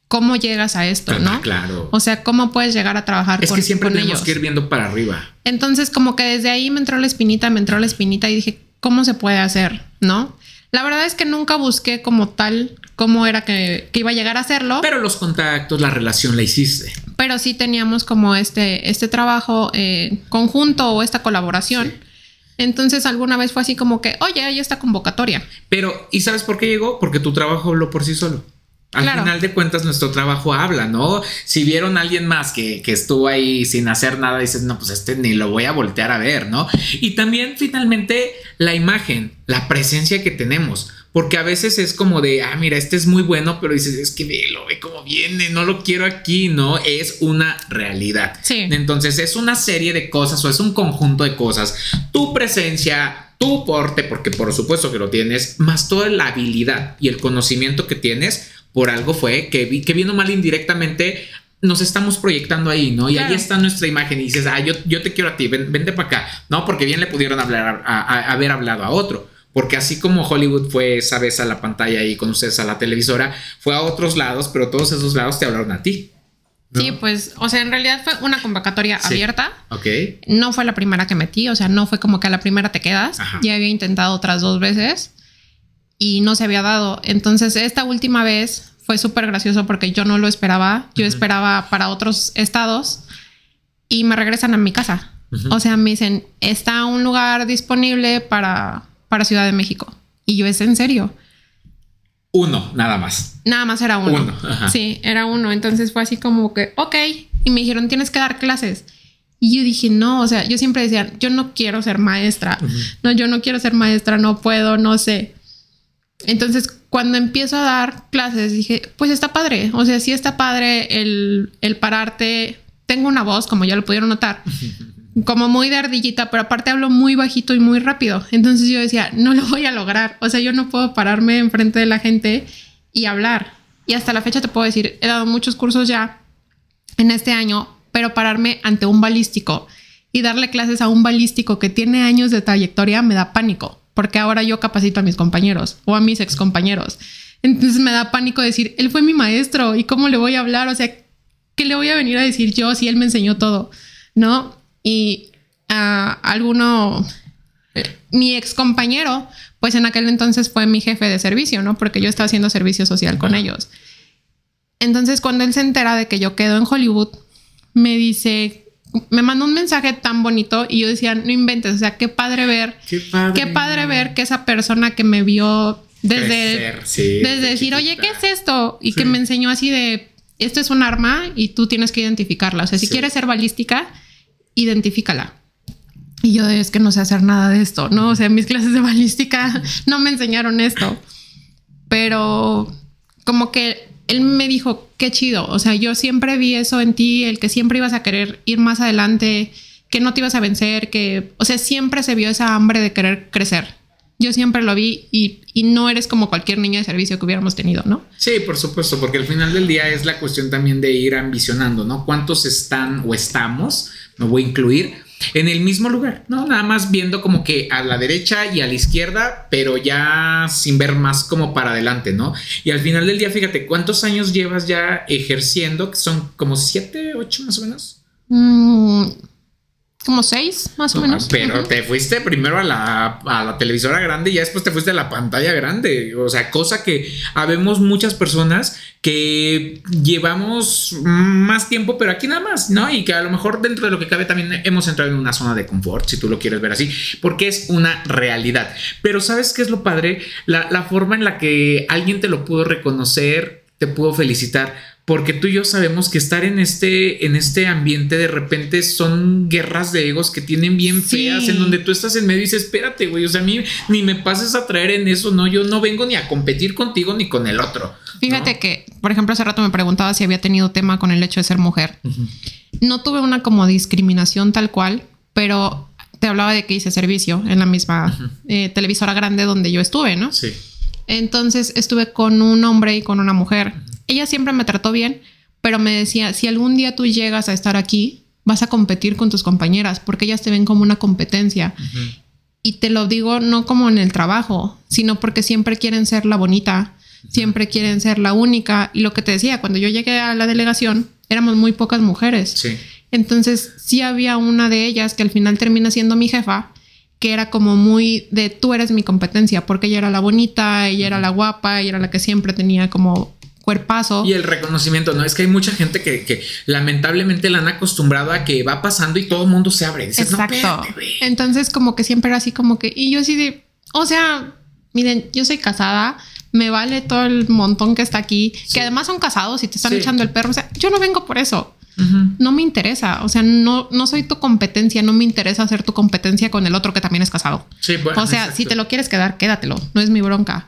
¿cómo llegas a esto, no? Claro. O sea, ¿cómo puedes llegar a trabajar es con, que siempre tenemos ellos? que ir viendo para arriba. Entonces, como que desde ahí me entró la espinita, me entró la espinita y dije, ¿cómo se puede hacer, no? La verdad es que nunca busqué como tal cómo era que, que, iba a llegar a hacerlo. Pero los contactos, la relación la hiciste. Pero sí teníamos como este, este trabajo eh, conjunto o esta colaboración. Sí. Entonces alguna vez fue así como que, oye, hay esta convocatoria. Pero, ¿y sabes por qué llegó? Porque tu trabajo habló por sí solo. Al claro. final de cuentas, nuestro trabajo habla, ¿no? Si vieron a alguien más que, que, estuvo ahí sin hacer nada, dices, no, pues este ni lo voy a voltear a ver, ¿no? Y también, finalmente, la imagen, la presencia que tenemos. Porque a veces es como de, ah, mira, este es muy bueno, pero dices, es que velo, ve cómo viene, no lo quiero aquí, ¿no? Es una realidad. Sí. Entonces, es una serie de cosas o es un conjunto de cosas. Tu presencia, tu porte, porque por supuesto que lo tienes, más toda la habilidad y el conocimiento que tienes por algo fue que, que viendo mal indirectamente nos estamos proyectando ahí, ¿no? Y claro. ahí está nuestra imagen y dices, ah, yo, yo te quiero a ti, ven, vente para acá, ¿no? Porque bien le pudieron hablar, a, a, a haber hablado a otro. Porque así como Hollywood fue esa vez a la pantalla y con ustedes a la televisora, fue a otros lados, pero todos esos lados te hablaron a ti. ¿no? Sí, pues, o sea, en realidad fue una convocatoria sí. abierta. Ok. No fue la primera que metí, o sea, no fue como que a la primera te quedas. Ajá. Ya había intentado otras dos veces y no se había dado. Entonces, esta última vez fue súper gracioso porque yo no lo esperaba. Yo uh -huh. esperaba para otros estados y me regresan a mi casa. Uh -huh. O sea, me dicen, está un lugar disponible para, para Ciudad de México. Y yo, ¿es en serio? Uno, nada más. Nada más era uno. Uno, ajá. Sí, era uno. Entonces fue así como que, ok. Y me dijeron, tienes que dar clases. Y yo dije, no, o sea, yo siempre decía, yo no quiero ser maestra. Uh -huh. No, yo no quiero ser maestra, no puedo, no sé. Entonces, cuando empiezo a dar clases, dije, pues está padre. O sea, sí está padre el, el pararte. Tengo una voz, como ya lo pudieron notar, como muy de ardillita, pero aparte hablo muy bajito y muy rápido. Entonces yo decía, no lo voy a lograr. O sea, yo no puedo pararme enfrente de la gente y hablar. Y hasta la fecha te puedo decir, he dado muchos cursos ya en este año, pero pararme ante un balístico y darle clases a un balístico que tiene años de trayectoria me da pánico porque ahora yo capacito a mis compañeros o a mis ex compañeros. Entonces me da pánico decir, él fue mi maestro y cómo le voy a hablar, o sea, ¿qué le voy a venir a decir yo si él me enseñó todo? ¿No? Y a uh, alguno, mi ex compañero, pues en aquel entonces fue mi jefe de servicio, ¿no? Porque yo estaba haciendo servicio social con ellos. Entonces cuando él se entera de que yo quedo en Hollywood, me dice, me mandó un mensaje tan bonito y yo decía, no inventes, o sea, qué padre ver, qué padre, qué padre ver que esa persona que me vio desde, Crecer, sí, desde decir, oye, ¿qué es esto? Y sí. que me enseñó así de, esto es un arma y tú tienes que identificarla. O sea, si sí. quieres ser balística, identifícala. Y yo es que no sé hacer nada de esto, ¿no? O sea, mis clases de balística no me enseñaron esto. Pero como que él me dijo, qué chido, o sea, yo siempre vi eso en ti, el que siempre ibas a querer ir más adelante, que no te ibas a vencer, que, o sea, siempre se vio esa hambre de querer crecer. Yo siempre lo vi y, y no eres como cualquier niña de servicio que hubiéramos tenido, ¿no? Sí, por supuesto, porque al final del día es la cuestión también de ir ambicionando, ¿no? ¿Cuántos están o estamos? Me voy a incluir en el mismo lugar, ¿no? Nada más viendo como que a la derecha y a la izquierda, pero ya sin ver más como para adelante, ¿no? Y al final del día, fíjate, ¿cuántos años llevas ya ejerciendo? Que son como siete, ocho más o menos. Mm, como seis, más o no, menos. Pero uh -huh. te fuiste primero a la, a la, televisora grande y ya después te fuiste a la pantalla grande. O sea, cosa que habemos muchas personas que llevamos más tiempo, pero aquí nada más, ¿no? Y que a lo mejor dentro de lo que cabe también hemos entrado en una zona de confort, si tú lo quieres ver así, porque es una realidad. Pero ¿sabes qué es lo padre? La, la forma en la que alguien te lo pudo reconocer, te pudo felicitar porque tú y yo sabemos que estar en este, en este ambiente de repente son guerras de egos que tienen bien feas, en donde tú estás en medio y dices, espérate, güey, o sea, a mí ni me pases a traer en eso, no, yo no vengo ni a competir contigo ni con el otro. Fíjate que, por ejemplo, hace rato me preguntaba si había tenido tema con el hecho de ser mujer. No tuve una como discriminación tal cual, pero te hablaba de que hice servicio en la misma eh, televisora grande donde yo estuve, ¿no? Sí. Entonces estuve con un hombre y con una mujer ella siempre me trató bien, pero me decía, si algún día tú llegas a estar aquí, vas a competir con tus compañeras, porque ellas te ven como una competencia. Y te lo digo no como en el trabajo, sino porque siempre quieren ser la bonita, siempre quieren ser la única. Y lo que te decía, cuando yo llegué a la delegación, éramos muy pocas mujeres. Sí. Entonces sí había una de ellas que al final termina siendo mi jefa, que era como muy de tú eres mi competencia, porque ella era la bonita, ella era la guapa, ella era la que siempre tenía como cuerpazo. Y el reconocimiento, ¿no? Es que hay mucha gente que, lamentablemente la han acostumbrado a que va pasando y todo el mundo se abre. Exacto. Entonces, como que siempre era así, como que, y yo así de, o sea, miren, yo soy casada, me vale todo el montón que está aquí, que además son casados y te están echando el perro. O sea, yo no vengo por eso. No me interesa, o sea, no, no soy tu competencia, no me interesa hacer tu competencia con el otro que también es casado. Sí, bueno, o sea, si te lo quieres quedar, quédatelo, no es mi bronca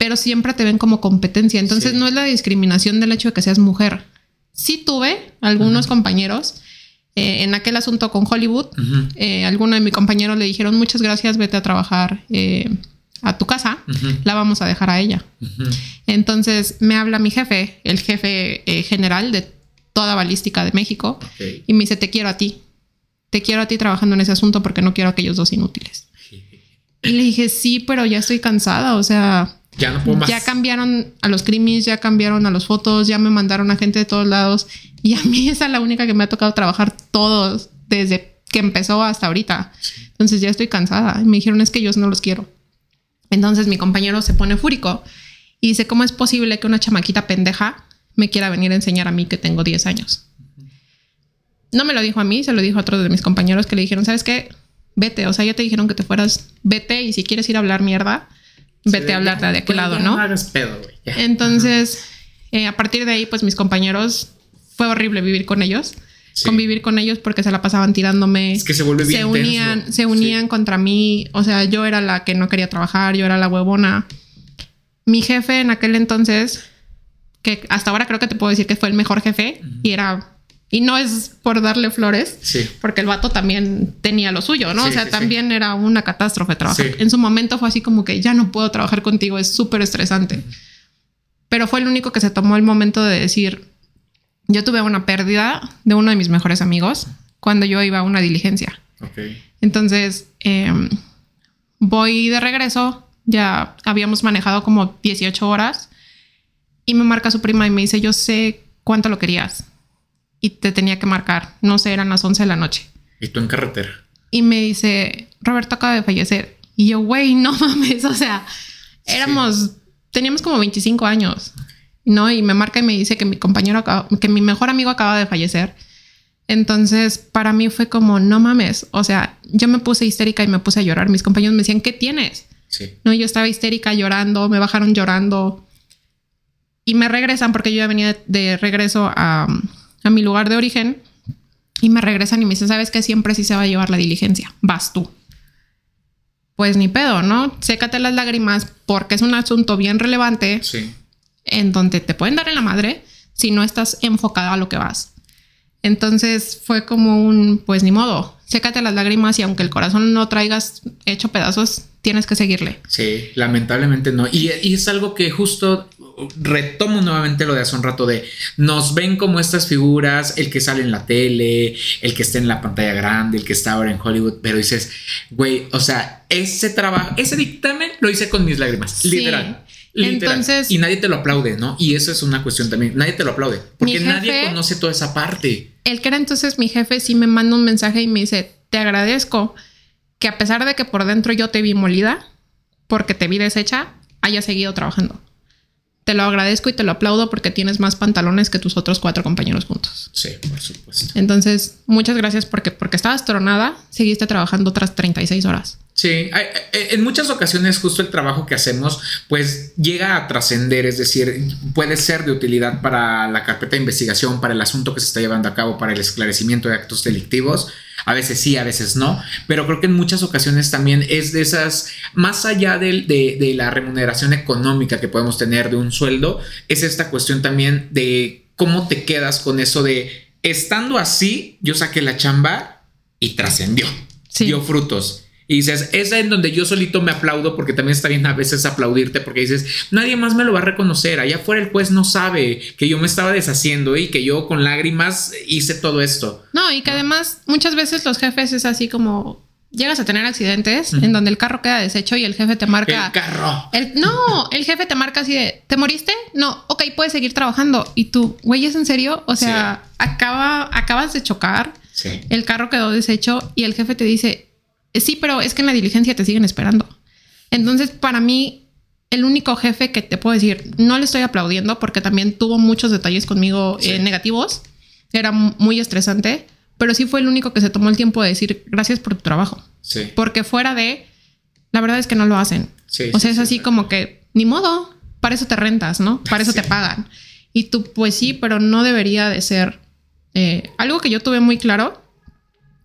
pero siempre te ven como competencia. Entonces no es la discriminación del hecho de que seas mujer. Sí tuve algunos compañeros eh, en aquel asunto con Hollywood. Eh, alguno de mis compañeros le dijeron muchas gracias, vete a trabajar eh, a tu casa, la vamos a dejar a ella. Entonces me habla mi jefe, el jefe general de toda balística de México, y me dice, te quiero a ti. Te quiero a ti trabajando en ese asunto porque no quiero a aquellos dos inútiles. Y le dije, sí, pero ya estoy cansada, o sea, ya cambiaron a los crimis, ya cambiaron a los fotos, ya me mandaron a gente de todos lados. Y a mí esa es la única que me ha tocado trabajar todos desde que empezó hasta ahorita. Entonces ya estoy cansada. Y me dijeron, es que yo no los quiero. Entonces mi compañero se pone fúrico y dice, ¿cómo es posible que una chamaquita pendeja me quiera venir a enseñar a mí que tengo 10 años? No me lo dijo a mí, se lo dijo a otro de mis compañeros que le dijeron, ¿sabes qué? Vete, o sea, ya te dijeron que te fueras, vete y si quieres ir a hablar mierda, vete a hablar de aquel lado, ¿no? Entonces, eh, a partir de ahí, pues mis compañeros, fue horrible vivir con ellos. Convivir con ellos porque se la pasaban tirándome. Es que se vuelve bien. Se unían, se unían contra mí. O sea, yo era la que no quería trabajar, yo era la huevona. Mi jefe en aquel entonces, que hasta ahora creo que te puedo decir que fue el mejor jefe, y era y no es por darle flores, porque el vato también tenía lo suyo, ¿no? o sea, también era una catástrofe trabajar. En su momento fue así como que ya no puedo trabajar contigo, es súper estresante. Pero fue el único que se tomó el momento de decir, yo tuve una pérdida de uno de mis mejores amigos cuando yo iba a una diligencia. Entonces, em, voy de regreso, ya habíamos manejado como 18 horas y me marca su prima y me dice, yo sé cuánto lo querías y te tenía que marcar. No sé, eran las 11 de la noche. ¿Y tú en carretera? Y me dice, Roberto acaba de fallecer. Y yo, güey, no mames. O sea, éramos, teníamos como 25 años, ¿no? Y me marca y me dice que mi compañero, que mi mejor amigo acaba de fallecer. Entonces, para mí fue como, no mames. O sea, yo me puse histérica y me puse a llorar. Mis compañeros me decían, ¿qué tienes? Sí. No, yo estaba histérica llorando, me bajaron llorando. Y me regresan porque yo ya venía de regreso a, a mi lugar de origen y me regresan y me dicen, ¿sabes que siempre sí se va a llevar la diligencia? Vas tú. Pues ni pedo, ¿no? Sécate las lágrimas porque es un asunto bien relevante sí. en donde te pueden dar en la madre si no estás enfocada a lo que vas. Entonces fue como un, pues ni modo, sécate las lágrimas y aunque el corazón no traigas hecho pedazos, tienes que seguirle. Sí, lamentablemente no. Y, y es algo que justo retomo nuevamente lo de hace un rato de nos ven como estas figuras, el que sale en la tele, el que está en la pantalla grande, el que está ahora en Hollywood, pero dices, güey, o sea, ese trabajo, ese dictamen lo hice con mis lágrimas, literal. Entonces, y nadie te lo aplaude, ¿no? Y eso es una cuestión también. Nadie te lo aplaude porque nadie conoce toda esa parte. El que era entonces mi jefe sí me manda un mensaje y me dice: Te agradezco que a pesar de que por dentro yo te vi molida, porque te vi deshecha, haya seguido trabajando te lo agradezco y te lo aplaudo porque tienes más pantalones que tus otros cuatro compañeros juntos. Sí, por supuesto. Entonces, muchas gracias porque, porque estabas tronada, seguiste trabajando otras 36 horas. Sí, en muchas ocasiones justo el trabajo que hacemos pues llega a trascender, es decir, puede ser de utilidad para la carpeta de investigación, para el asunto que se está llevando a cabo, para el esclarecimiento de actos delictivos. A veces sí, a veces no, pero creo que en muchas ocasiones también es de esas, más allá de, de la remuneración económica que podemos tener de un sueldo, es esta cuestión también de cómo te quedas con eso de, estando así, yo saqué la chamba y trascendió, dio frutos. Y dices, es en donde yo solito me aplaudo porque también está bien a veces aplaudirte porque dices, nadie más me lo va a reconocer. Allá afuera el juez no sabe que yo me estaba deshaciendo y que yo con lágrimas hice todo esto. No, y que además muchas veces los jefes es así como llegas a tener accidentes en donde el carro queda deshecho y el jefe te marca. El carro. no, el jefe te marca así de, ¿te moriste? No, ok, puedes seguir trabajando. Y tú, güey, ¿es en serio? O sea, acaba, acabas de chocar. El carro quedó deshecho y el jefe te dice, Sí, pero es que en la diligencia te siguen esperando. Entonces, para mí, el único jefe que te puedo decir, no le estoy aplaudiendo porque también tuvo muchos detalles conmigo eh, negativos. Era muy estresante, pero sí fue el único que se tomó el tiempo de decir gracias por tu trabajo. Sí. Porque fuera de, la verdad es que no lo hacen. o sea, es así como que, ni modo, para eso te rentas, ¿no? Para eso te pagan. Y tú, pues sí, pero no debería de ser. Eh, algo que yo tuve muy claro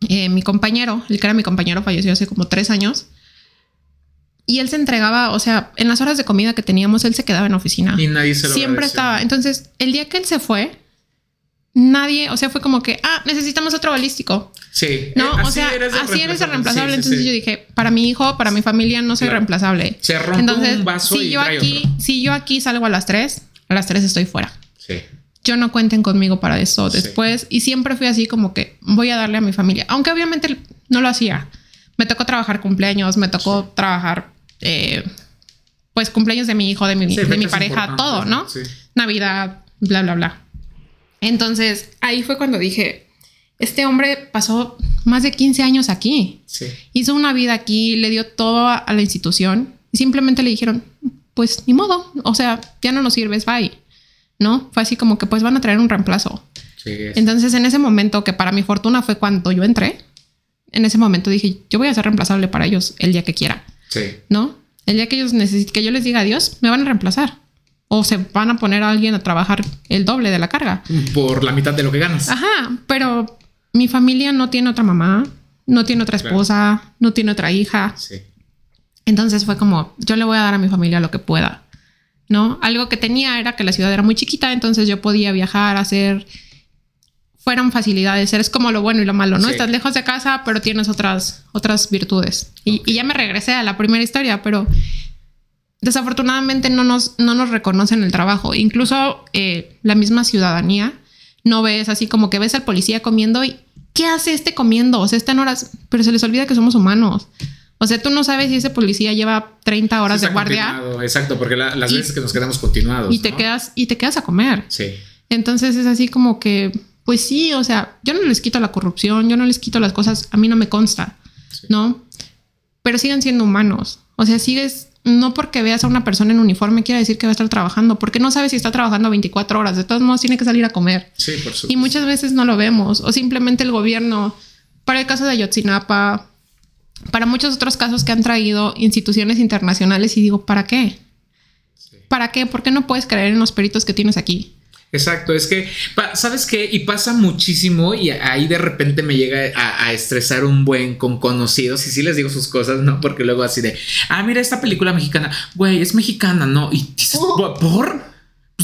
eh, mi compañero, el que era mi compañero, falleció hace como tres años. Y él se entregaba, o sea, en las horas de comida que teníamos, él se quedaba en oficina. Y nadie se lo Siempre estaba. Entonces, el día que él se fue, nadie, o sea, fue como que, ah, necesitamos otro balístico. Sí. No, o sea, así eres el reemplazable. entonces yo dije, para mi hijo, para mi familia, no soy reemplazable. Se rompe entonces, un vaso si yo aquí, si yo aquí salgo a las tres, a las tres estoy fuera. Sí yo no cuenten conmigo para eso después. Y siempre fui así como que voy a darle a mi familia, aunque obviamente no lo hacía. Me tocó trabajar cumpleaños, me tocó trabajar, eh, pues cumpleaños de mi hijo, de mi, de mi pareja, todo, ¿no? Navidad, bla, bla, bla. Entonces ahí fue cuando dije, este hombre pasó más de 15 años aquí. Hizo una vida aquí, le dio todo a la institución y simplemente le dijeron, pues ni modo, o sea, ya no nos sirves, bye. ¿No? Fue así como que pues van a traer un reemplazo. Entonces en ese momento, que para mi fortuna fue cuando yo entré, en ese momento dije, yo voy a ser reemplazable para ellos el día que quiera. Sí. ¿No? El día que ellos necesiten, que yo les diga adiós, me van a reemplazar. O se van a poner a alguien a trabajar el doble de la carga. Por la mitad de lo que ganas. Ajá, pero mi familia no tiene otra mamá, no tiene otra esposa, no tiene otra hija. Sí. Entonces fue como, yo le voy a dar a mi familia lo que pueda. ¿No? Algo que tenía era que la ciudad era muy chiquita, entonces yo podía viajar, hacer, fueron facilidades, eres como lo bueno y lo malo, ¿no? Estás lejos de casa, pero tienes otras, otras virtudes. Y, ya me regresé a la primera historia, pero desafortunadamente no nos, no nos reconocen el trabajo. Incluso eh, la misma ciudadanía no ves así como que ves al policía comiendo y ¿qué hace este comiendo? O sea, está en horas, pero se les olvida que somos humanos. O sea, tú no sabes si ese policía lleva 30 horas de guardia. Exacto, porque las veces que nos quedamos continuados. Y te quedas, y te quedas a comer. Sí. Entonces es así como que, pues sí, o sea, yo no les quito la corrupción, yo no les quito las cosas, a mí no me consta, ¿no? Pero siguen siendo humanos. O sea, sigues, no porque veas a una persona en uniforme quiere decir que va a estar trabajando, porque no sabes si está trabajando 24 horas. De todos modos, tiene que salir a comer. Sí, por supuesto. Y muchas veces no lo vemos. O simplemente el gobierno, para el caso de Ayotzinapa, para muchos otros casos que han traído instituciones internacionales y digo, ¿para qué? ¿Para qué? ¿Por qué no puedes creer en los peritos que tienes aquí? Exacto, es que, ¿sabes qué? Y pasa muchísimo y ahí de repente me llega a, estresar un buen con conocidos y sí les digo sus cosas, ¿no? Porque luego así de, ah, mira esta película mexicana, güey, es mexicana, ¿no? Y dices, oh. ¿por?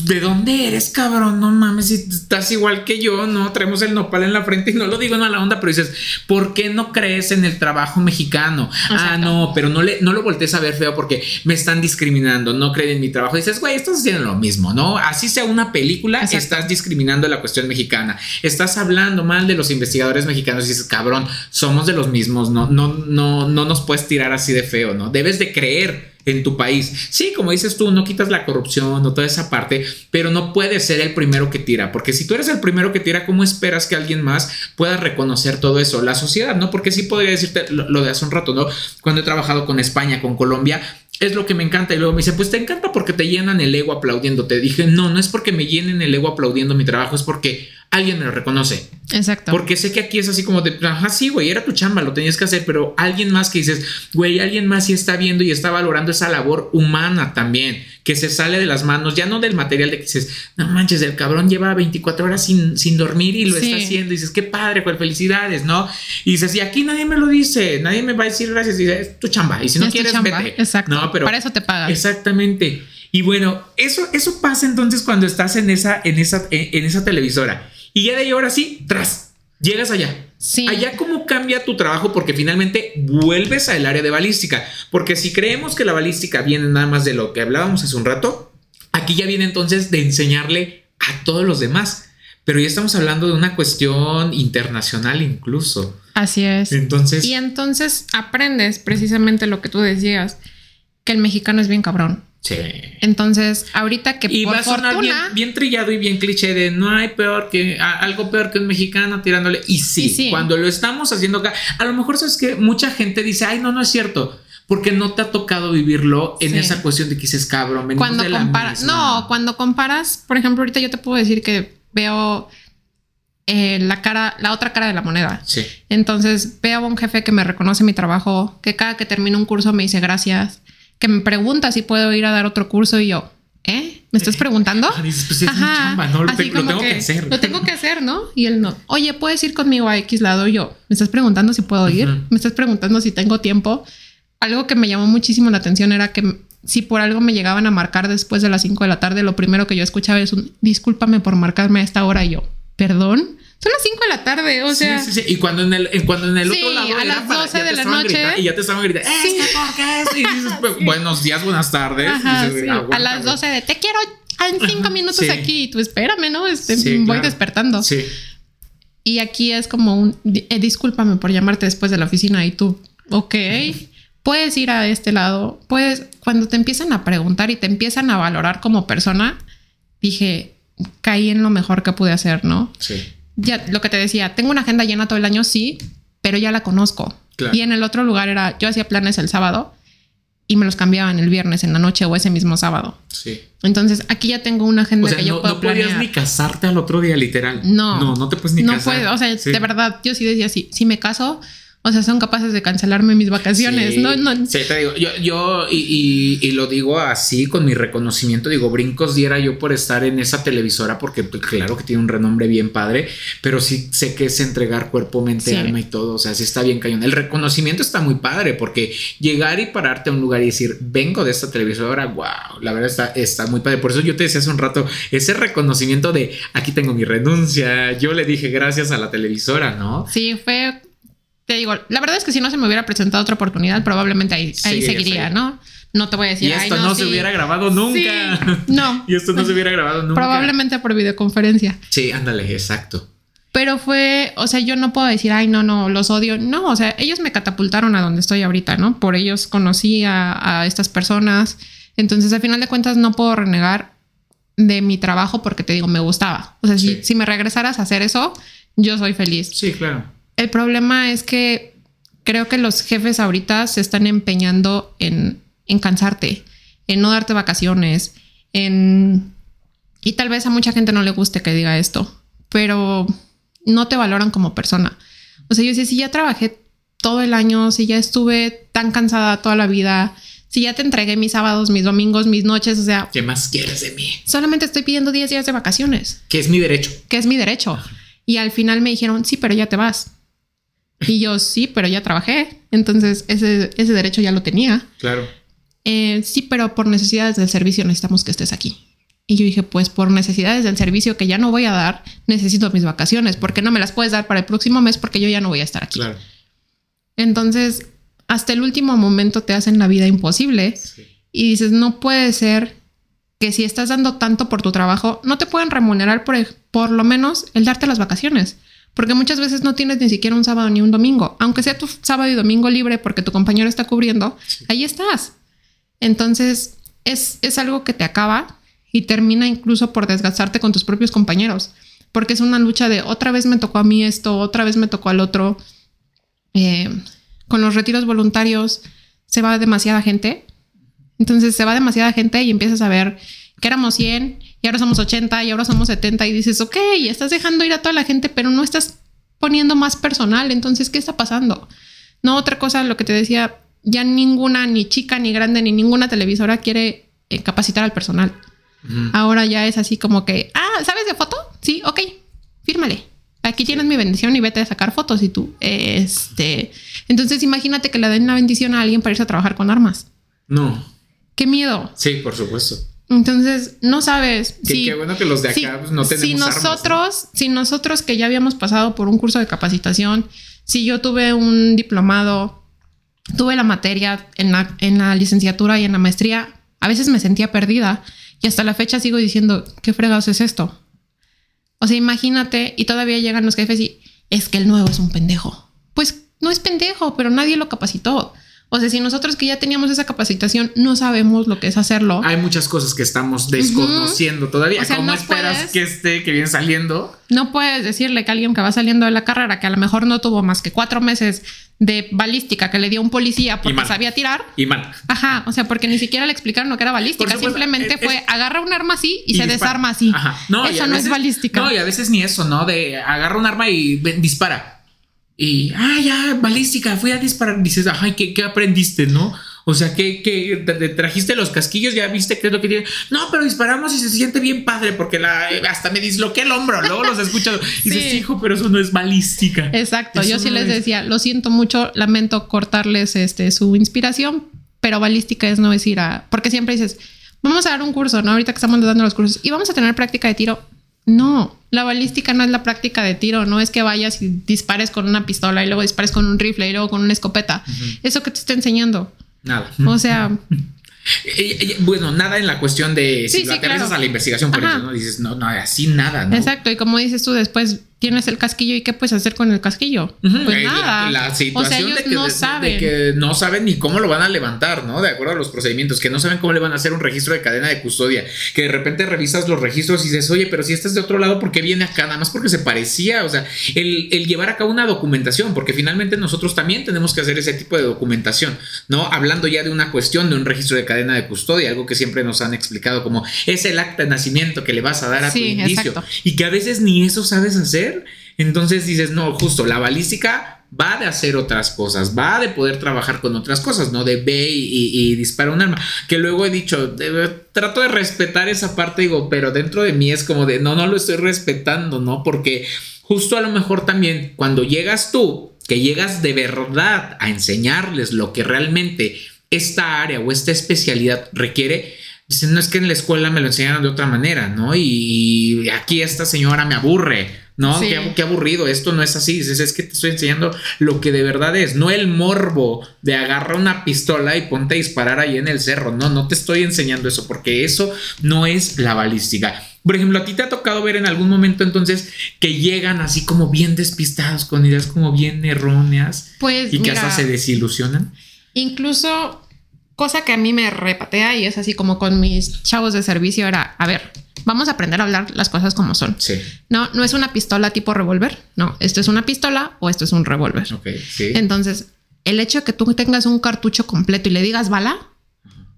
¿De dónde eres, cabrón? No mames, si estás igual que yo, ¿no? Traemos el nopal en la frente y no lo digo en la onda, pero dices, ¿por qué no crees en el trabajo mexicano? Ah, no, pero no, le, no lo voltees a ver feo porque me están discriminando, no creen en mi trabajo. dices, güey, estás haciendo lo mismo, ¿no? Así sea una película, estás discriminando la cuestión mexicana. Estás hablando mal de los investigadores mexicanos y dices, cabrón, somos de los mismos, no, no, no, no nos puedes tirar así de feo, ¿no? Debes de creer en tu país. Sí, como dices tú, no quitas la corrupción o toda esa parte, pero no puedes ser el primero que tira, porque si tú eres el primero que tira, ¿cómo esperas que alguien más pueda reconocer todo eso? La sociedad, ¿no? Porque sí podría decirte lo, de hace un rato, ¿no? Cuando he trabajado con España, con Colombia, es lo que me encanta. Y luego me dice, pues te encanta porque te llenan el ego aplaudiéndote. Dije, no, no es porque me llenen el ego aplaudiendo mi trabajo, es porque alguien me lo reconoce. Exacto. Porque sé que aquí es así como de, ajá, sí, güey, era tu chamba, lo tenías que hacer, pero alguien más que dices, güey, alguien más sí está viendo y está valorando esa labor humana también, que se sale de las manos, ya no del material de que dices, no manches, el cabrón lleva 24 horas sin, sin dormir y lo está haciendo, y dices, qué padre, pues felicidades, ¿no? Y dices, y aquí nadie me lo dice, nadie me va a decir gracias, y dices, es tu chamba, y si no quieres, vete. Exacto. No, pero para eso te pagan. Exactamente. Y bueno, eso, eso pasa entonces cuando estás en esa, en esa, en esa televisora. Y ya de ahí ahora sí, tras, llegas allá. Sí. Allá cómo cambia tu trabajo porque finalmente vuelves al área de balística. Porque si creemos que la balística viene nada más de lo que hablábamos hace un rato, aquí ya viene entonces de enseñarle a todos los demás. Pero ya estamos hablando de una cuestión internacional incluso. Así es. Entonces. Y entonces aprendes precisamente lo que tú decías, que el mexicano es bien cabrón. Sí. Entonces, ahorita que y va a sonar bien, trillado y bien cliché de no hay peor que algo peor que un mexicano tirándole. Y sí, cuando lo estamos haciendo acá, a lo mejor sabes que mucha gente dice, ay, no, no es cierto. Porque no te ha tocado vivirlo en esa cuestión de que dices cabrón. Cuando comparas, no, cuando comparas, por ejemplo, ahorita yo te puedo decir que veo eh, la cara, la otra cara de la moneda. Sí. Entonces veo a un jefe que me reconoce mi trabajo, que cada que termino un curso me dice gracias que me pregunta si puedo ir a dar otro curso y yo, ¿eh? ¿Me estás preguntando? pues Ajá, ¿no? Lo, tengo que, hacer. Lo tengo que hacer, ¿no? Y él no. Oye, ¿puedes ir conmigo a X lado? Y yo, ¿me estás preguntando si puedo ir? ¿Me estás preguntando si tengo tiempo? Algo que me llamó muchísimo la atención era que si por algo me llegaban a marcar después de las 5 de la tarde, lo primero que yo escuchaba es un discúlpame por marcarme a esta hora y yo, perdón. Son las 5 de la tarde, o sea. Sí, sí, sí. Y cuando en el, cuando en el otro lado. A las 12 de la noche. y ya te estaban gritando, sí. es que por qué. Y dices, pues, buenos días, buenas tardes. Ajá, a las 12 de te quiero en 5 minutos aquí. Y tú espérame, ¿no? Este, voy despertando. Sí. Y aquí es como un eh, discúlpame por llamarte después de la oficina y tú, ok. Puedes ir a este lado, puedes, cuando te empiezan a preguntar y te empiezan a valorar como persona, dije, caí en lo mejor que pude hacer, ¿no? Sí ya lo que te decía, tengo una agenda llena todo el año, sí, pero ya la conozco. Y en el otro lugar era, yo hacía planes el sábado y me los cambiaban el viernes en la noche o ese mismo sábado. Sí. Entonces aquí ya tengo una agenda que yo puedo no podías ni casarte al otro día, literal. No. No, no te puedes ni casar. No puedo, o sea, de verdad, yo sí decía, sí, si me caso, o sea, son capaces de cancelarme mis vacaciones. no, no. Sí, te digo, yo, yo y, y, lo digo así con mi reconocimiento, digo, brincos diera yo por estar en esa televisora, porque pues, claro que tiene un renombre bien padre, pero sí sé que es entregar cuerpo, mente, alma y todo. O sea, sí está bien cañón. El reconocimiento está muy padre, porque llegar y pararte a un lugar y decir, vengo de esta televisora, wow, la verdad está, está muy padre. Por eso yo te decía hace un rato, ese reconocimiento de aquí tengo mi renuncia, yo le dije gracias a la televisora, ¿no? Sí, fue te digo, la verdad es que si no se me hubiera presentado otra oportunidad, probablemente ahí, ahí seguiría, ¿no? No te voy a decir. Y esto no, se hubiera grabado nunca. no. y esto no se hubiera grabado nunca. Probablemente por videoconferencia. Sí, ándale, exacto. Pero fue, o sea, yo no puedo decir, ay, no, no, los odio. No, o sea, ellos me catapultaron a donde estoy ahorita, ¿no? Por ellos conocí a, estas personas. Entonces, al final de cuentas, no puedo renegar de mi trabajo porque te digo, me gustaba. O sea, si, si me regresaras a hacer eso, yo soy feliz. Sí, claro. El problema es que creo que los jefes ahorita se están empeñando en, cansarte, en no darte vacaciones, en... Y tal vez a mucha gente no le guste que diga esto, pero no te valoran como persona. O sea, yo sé, si ya trabajé todo el año, si ya estuve tan cansada toda la vida, si ya te entregué mis sábados, mis domingos, mis noches, o sea... ¿Qué más quieres de mí? Solamente estoy pidiendo 10 días de vacaciones. Que es mi derecho. Que es mi derecho. Y al final me dijeron, sí, pero ya te vas. Y yo, sí, pero ya trabajé. Entonces, ese, ese derecho ya lo tenía. Claro. Eh, sí, pero por necesidades del servicio necesitamos que estés aquí. Y yo dije, pues por necesidades del servicio que ya no voy a dar, necesito mis vacaciones, porque no me las puedes dar para el próximo mes porque yo ya no voy a estar aquí. Claro. Entonces, hasta el último momento te hacen la vida imposible y dices, no puede ser que si estás dando tanto por tu trabajo, no te pueden remunerar por, por lo menos el darte las vacaciones. Porque muchas veces no tienes ni siquiera un sábado ni un domingo. Aunque sea tu sábado y domingo libre porque tu compañero está cubriendo, ahí estás. Entonces, es, es algo que te acaba y termina incluso por desgastarte con tus propios compañeros. Porque es una lucha de otra vez me tocó a mí esto, otra vez me tocó al otro. Eh, con los retiros voluntarios se va demasiada gente. Entonces se va demasiada gente y empiezas a ver que éramos 100 y ahora somos 80 y ahora somos 70 y dices, ok, estás dejando ir a toda la gente, pero no estás poniendo más personal. Entonces, ¿qué está pasando? No, otra cosa, lo que te decía, ya ninguna, ni chica, ni grande, ni ninguna televisora quiere eh, capacitar al personal. Ahora ya es así como que, ah, ¿sabes de foto? Sí, ok, fírmale. Aquí tienes mi bendición y vete a sacar fotos y tú, este, entonces imagínate que le den la bendición a alguien para irse a trabajar con armas. No. Qué miedo. Sí, por supuesto. Entonces, no sabes. si, qué bueno que los de acá pues, no tenemos si nosotros, Si nosotros que ya habíamos pasado por un curso de capacitación, si yo tuve un diplomado, tuve la materia en la, en la licenciatura y en la maestría, a veces me sentía perdida y hasta la fecha sigo diciendo, ¿qué fregados es esto? O sea, imagínate, y todavía llegan los jefes y es que el nuevo es un pendejo. Pues no es pendejo, pero nadie lo capacitó. O sea, si nosotros que ya teníamos esa capacitación no sabemos lo que es hacerlo. Hay muchas cosas que estamos desconociendo todavía. O sea, ¿Cómo esperas que esté, que viene saliendo? No puedes decirle que alguien que va saliendo de la carrera, que a lo mejor no tuvo más que cuatro meses de balística que le dio un policía porque sabía tirar. Y mal. Ajá, o sea, porque ni siquiera le explicaron lo que era balística. Simplemente fue agarra un arma así y, se desarma así. Ajá. No, eso no es balística. No, y a veces ni eso, ¿no? De agarra un arma y dispara y, ah, ya, balística, fui a disparar. Dices, ay, ¿qué, qué aprendiste, no? O sea, que, que te trajiste los casquillos, ya viste qué es lo que tiene. No, pero disparamos y se siente bien padre porque la, hasta me disloqué el hombro. Luego los escucho y dices, hijo, pero eso no es balística. Exacto. Yo sí les decía, lo siento mucho, lamento cortarles este, su inspiración, pero balística es no decir a. Porque siempre dices, vamos a dar un curso, ¿no? Ahorita que estamos dando los cursos y vamos a tener práctica de tiro. No, la balística no es la práctica de tiro, no es que vayas y dispares con una pistola y luego dispares con un rifle y luego con una escopeta. Eso que te está enseñando. Nada. O sea, Eh, eh, bueno, nada en la cuestión de si lo aterrizas a la investigación, por eso, ¿no? Dices, no, no, así nada, ¿no? Exacto, y como dices tú, después tienes el casquillo y qué puedes hacer con el casquillo. Pues nada. La, situación de, que, no saben. que no saben ni cómo lo van a levantar, ¿no? De acuerdo a los procedimientos, que no saben cómo le van a hacer un registro de cadena de custodia, que de repente revisas los registros y dices, oye, pero si estás de otro lado, ¿por qué viene acá? Nada más porque se parecía, o sea, el, el llevar a cabo una documentación, porque finalmente nosotros también tenemos que hacer ese tipo de documentación, ¿no? Hablando ya de una cuestión de un registro de cadena de custodia algo que siempre nos han explicado como es el acta de nacimiento que le vas a dar a tu indicio y que a veces ni eso sabes hacer. Entonces dices, no, justo la balística va de hacer otras cosas, va de poder trabajar con otras cosas, no de ve y, dispara un arma. Que luego he dicho, trato de respetar esa parte, digo, pero dentro de mí es como de, no, no lo estoy respetando, ¿no? Porque justo a lo mejor también cuando llegas tú, que llegas de verdad a enseñarles lo que realmente esta área o esta especialidad requiere, dicen, no es que en la escuela me lo enseñaron de otra manera, ¿no? Y aquí esta señora me aburre, ¿no? Qué, aburrido, esto no es así, dices, es que te estoy enseñando lo que de verdad es, no el morbo de agarrar una pistola y ponte a disparar ahí en el cerro, no, no te estoy enseñando eso, porque eso no es la balística. Por ejemplo, a ti te ha tocado ver en algún momento entonces que llegan así como bien despistados, con ideas como bien erróneas. Pues, y que hasta se desilusionan. Incluso, cosa que a mí me repatea y es así como con mis chavos de servicio era, a ver, vamos a aprender a hablar las cosas como son. Sí. No, no es una pistola tipo revólver, no, esto es una pistola o esto es un revólver. Ok, sí. Entonces, el hecho de que tú tengas un cartucho completo y le digas bala,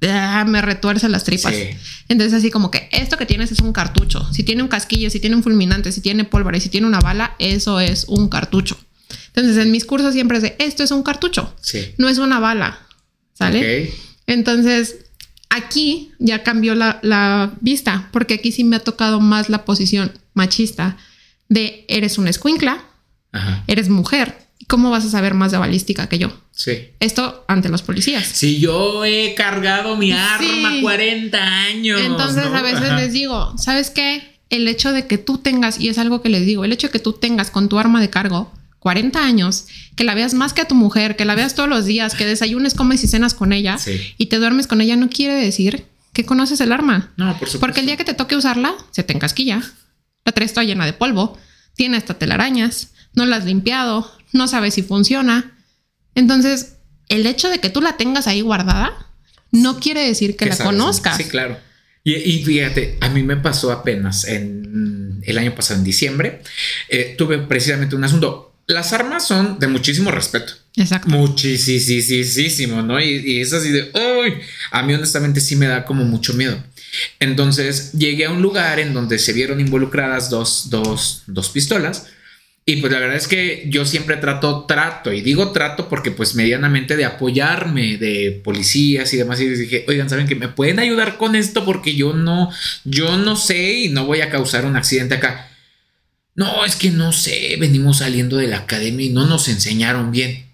ah, me retuerce las tripas. Sí. Entonces, así como que esto que tienes es un cartucho. Si tiene un casquillo, si tiene un fulminante, si tiene pólvora y si tiene una bala, eso es un cartucho. Entonces, en mis cursos siempre es de esto es un cartucho, no es una bala, ¿sale? Entonces, aquí ya cambió la, vista, porque aquí sí me ha tocado más la posición machista de eres una escuincla, eres mujer, ¿cómo vas a saber más de balística que yo? Sí. Esto ante los policías. Si yo he cargado mi arma 40 años. Entonces a veces les digo, ¿sabes qué? El hecho de que tú tengas, y es algo que les digo, el hecho de que tú tengas con tu arma de cargo 40 años, que la veas más que a tu mujer, que la veas todos los días, que desayunes, comes y cenas con ella y te duermes con ella, no quiere decir que conoces el arma. No, por supuesto. Porque el día que te toque usarla, se te encasquilla. La traes toda llena de polvo, tiene hasta telarañas, no la has limpiado, no sabes si funciona. Entonces, el hecho de que tú la tengas ahí guardada no quiere decir que la conozcas. Sí, claro. Y, fíjate, a mí me pasó apenas en el año pasado, en diciembre, eh, tuve precisamente un asunto las armas son de muchísimo respeto. Exacto. Muchísimo, ¿no? Y, y es así de, uy, a mí honestamente sí me da como mucho miedo. Entonces llegué a un lugar en donde se vieron involucradas dos, dos, dos pistolas. Y pues la verdad es que yo siempre trato, trato, y digo trato porque pues medianamente de apoyarme de policías y demás. Y les dije, oigan, ¿saben que me pueden ayudar con esto? Porque yo no, yo no sé y no voy a causar un accidente acá. No, es que no sé, venimos saliendo de la academia y no nos enseñaron bien.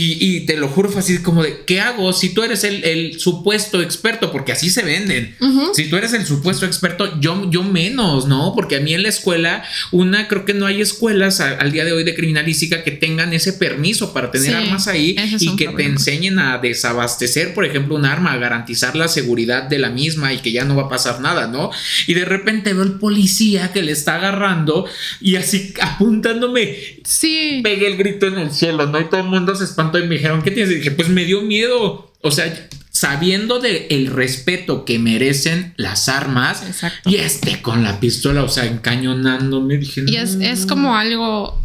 Y, te lo juro, fue así como de, ¿qué hago si tú eres el, supuesto experto? Porque así se venden. Si tú eres el supuesto experto, yo, yo menos, ¿no? Porque a mí en la escuela, una, creo que no hay escuelas al día de hoy de criminalística que tengan ese permiso para tener armas ahí y que te enseñen a desabastecer, por ejemplo, un arma, a garantizar la seguridad de la misma y que ya no va a pasar nada, ¿no? Y de repente veo el policía que le está agarrando y así apuntándome. Sí. Pegué el grito en el cielo, ¿no? Y todo el mundo se espanta y me dijeron, ¿qué tienes? Y dije, pues me dio miedo. O sea, sabiendo del el respeto que merecen las armas y este con la pistola, o sea, encañonándome, dije, y es, es, como algo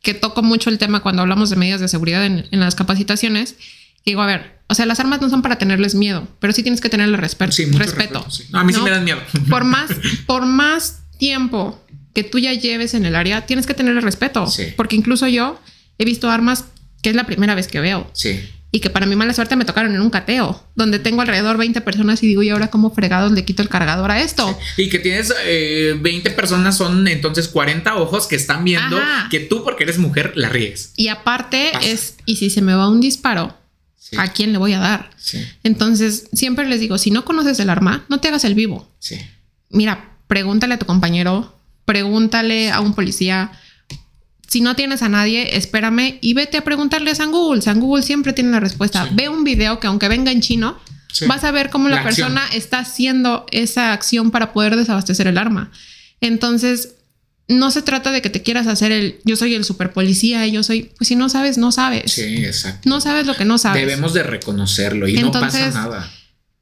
que toco mucho el tema cuando hablamos de medidas de seguridad en, las capacitaciones. Digo, a ver, o sea, las armas no son para tenerles miedo, pero sí tienes que tenerle respeto. Sí, respeto. a mí sí me dan miedo. Por más, por más tiempo que tú ya lleves en el área, tienes que tenerle respeto. Porque incluso yo he visto armas que es la primera vez que veo. Sí. Y que para mi mala suerte me tocaron en un cateo, donde tengo alrededor 20 personas y digo, ¿y ahora cómo fregados le quito el cargador a esto? Y que tienes 20 eh, personas, son entonces 40 ojos que están viendo que tú, porque eres mujer, la ríes. Y aparte es, ¿y si se me va un disparo? ¿A quién le voy a dar? Sí. Entonces, siempre les digo, si no conoces el arma, no te hagas el vivo. Sí. Mira, pregúntale a tu compañero, pregúntale a un policía, si no tienes a nadie, espérame y vete a preguntarle a San Google. San Google siempre tiene la respuesta. Ve un video que aunque venga en chino, vas a ver cómo la, persona está haciendo esa acción para poder desabastecer el arma. Entonces, no se trata de que te quieras hacer el yo soy el super policía y yo soy, pues si no sabes, no sabes. Sí, exacto. No sabes lo que no sabes. Debemos de reconocerlo y no pasa nada.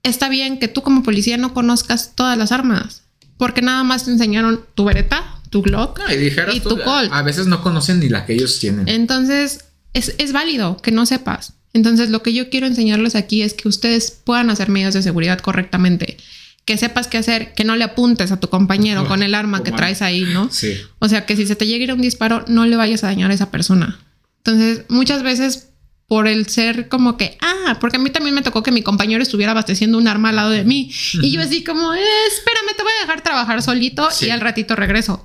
Está bien que tú como policía no conozcas todas las armas, porque nada más te enseñaron tu vereta tu Glock y, tu Colt. A veces no conocen ni la que ellos tienen. Entonces, es, es, válido que no sepas. Entonces, lo que yo quiero enseñarles aquí es que ustedes puedan hacer medidas de seguridad correctamente. Que sepas qué hacer, que no le apuntes a tu compañero con el arma que traes ahí, ¿no? Sí. O sea, que si se te llega a ir un disparo, no le vayas a dañar a esa persona. Entonces, muchas veces por el ser como que, ah, porque a mí también me tocó que mi compañero estuviera abasteciendo un arma al lado de mí. Y yo así como, eh, espérame, te voy a dejar trabajar solito y al ratito regreso.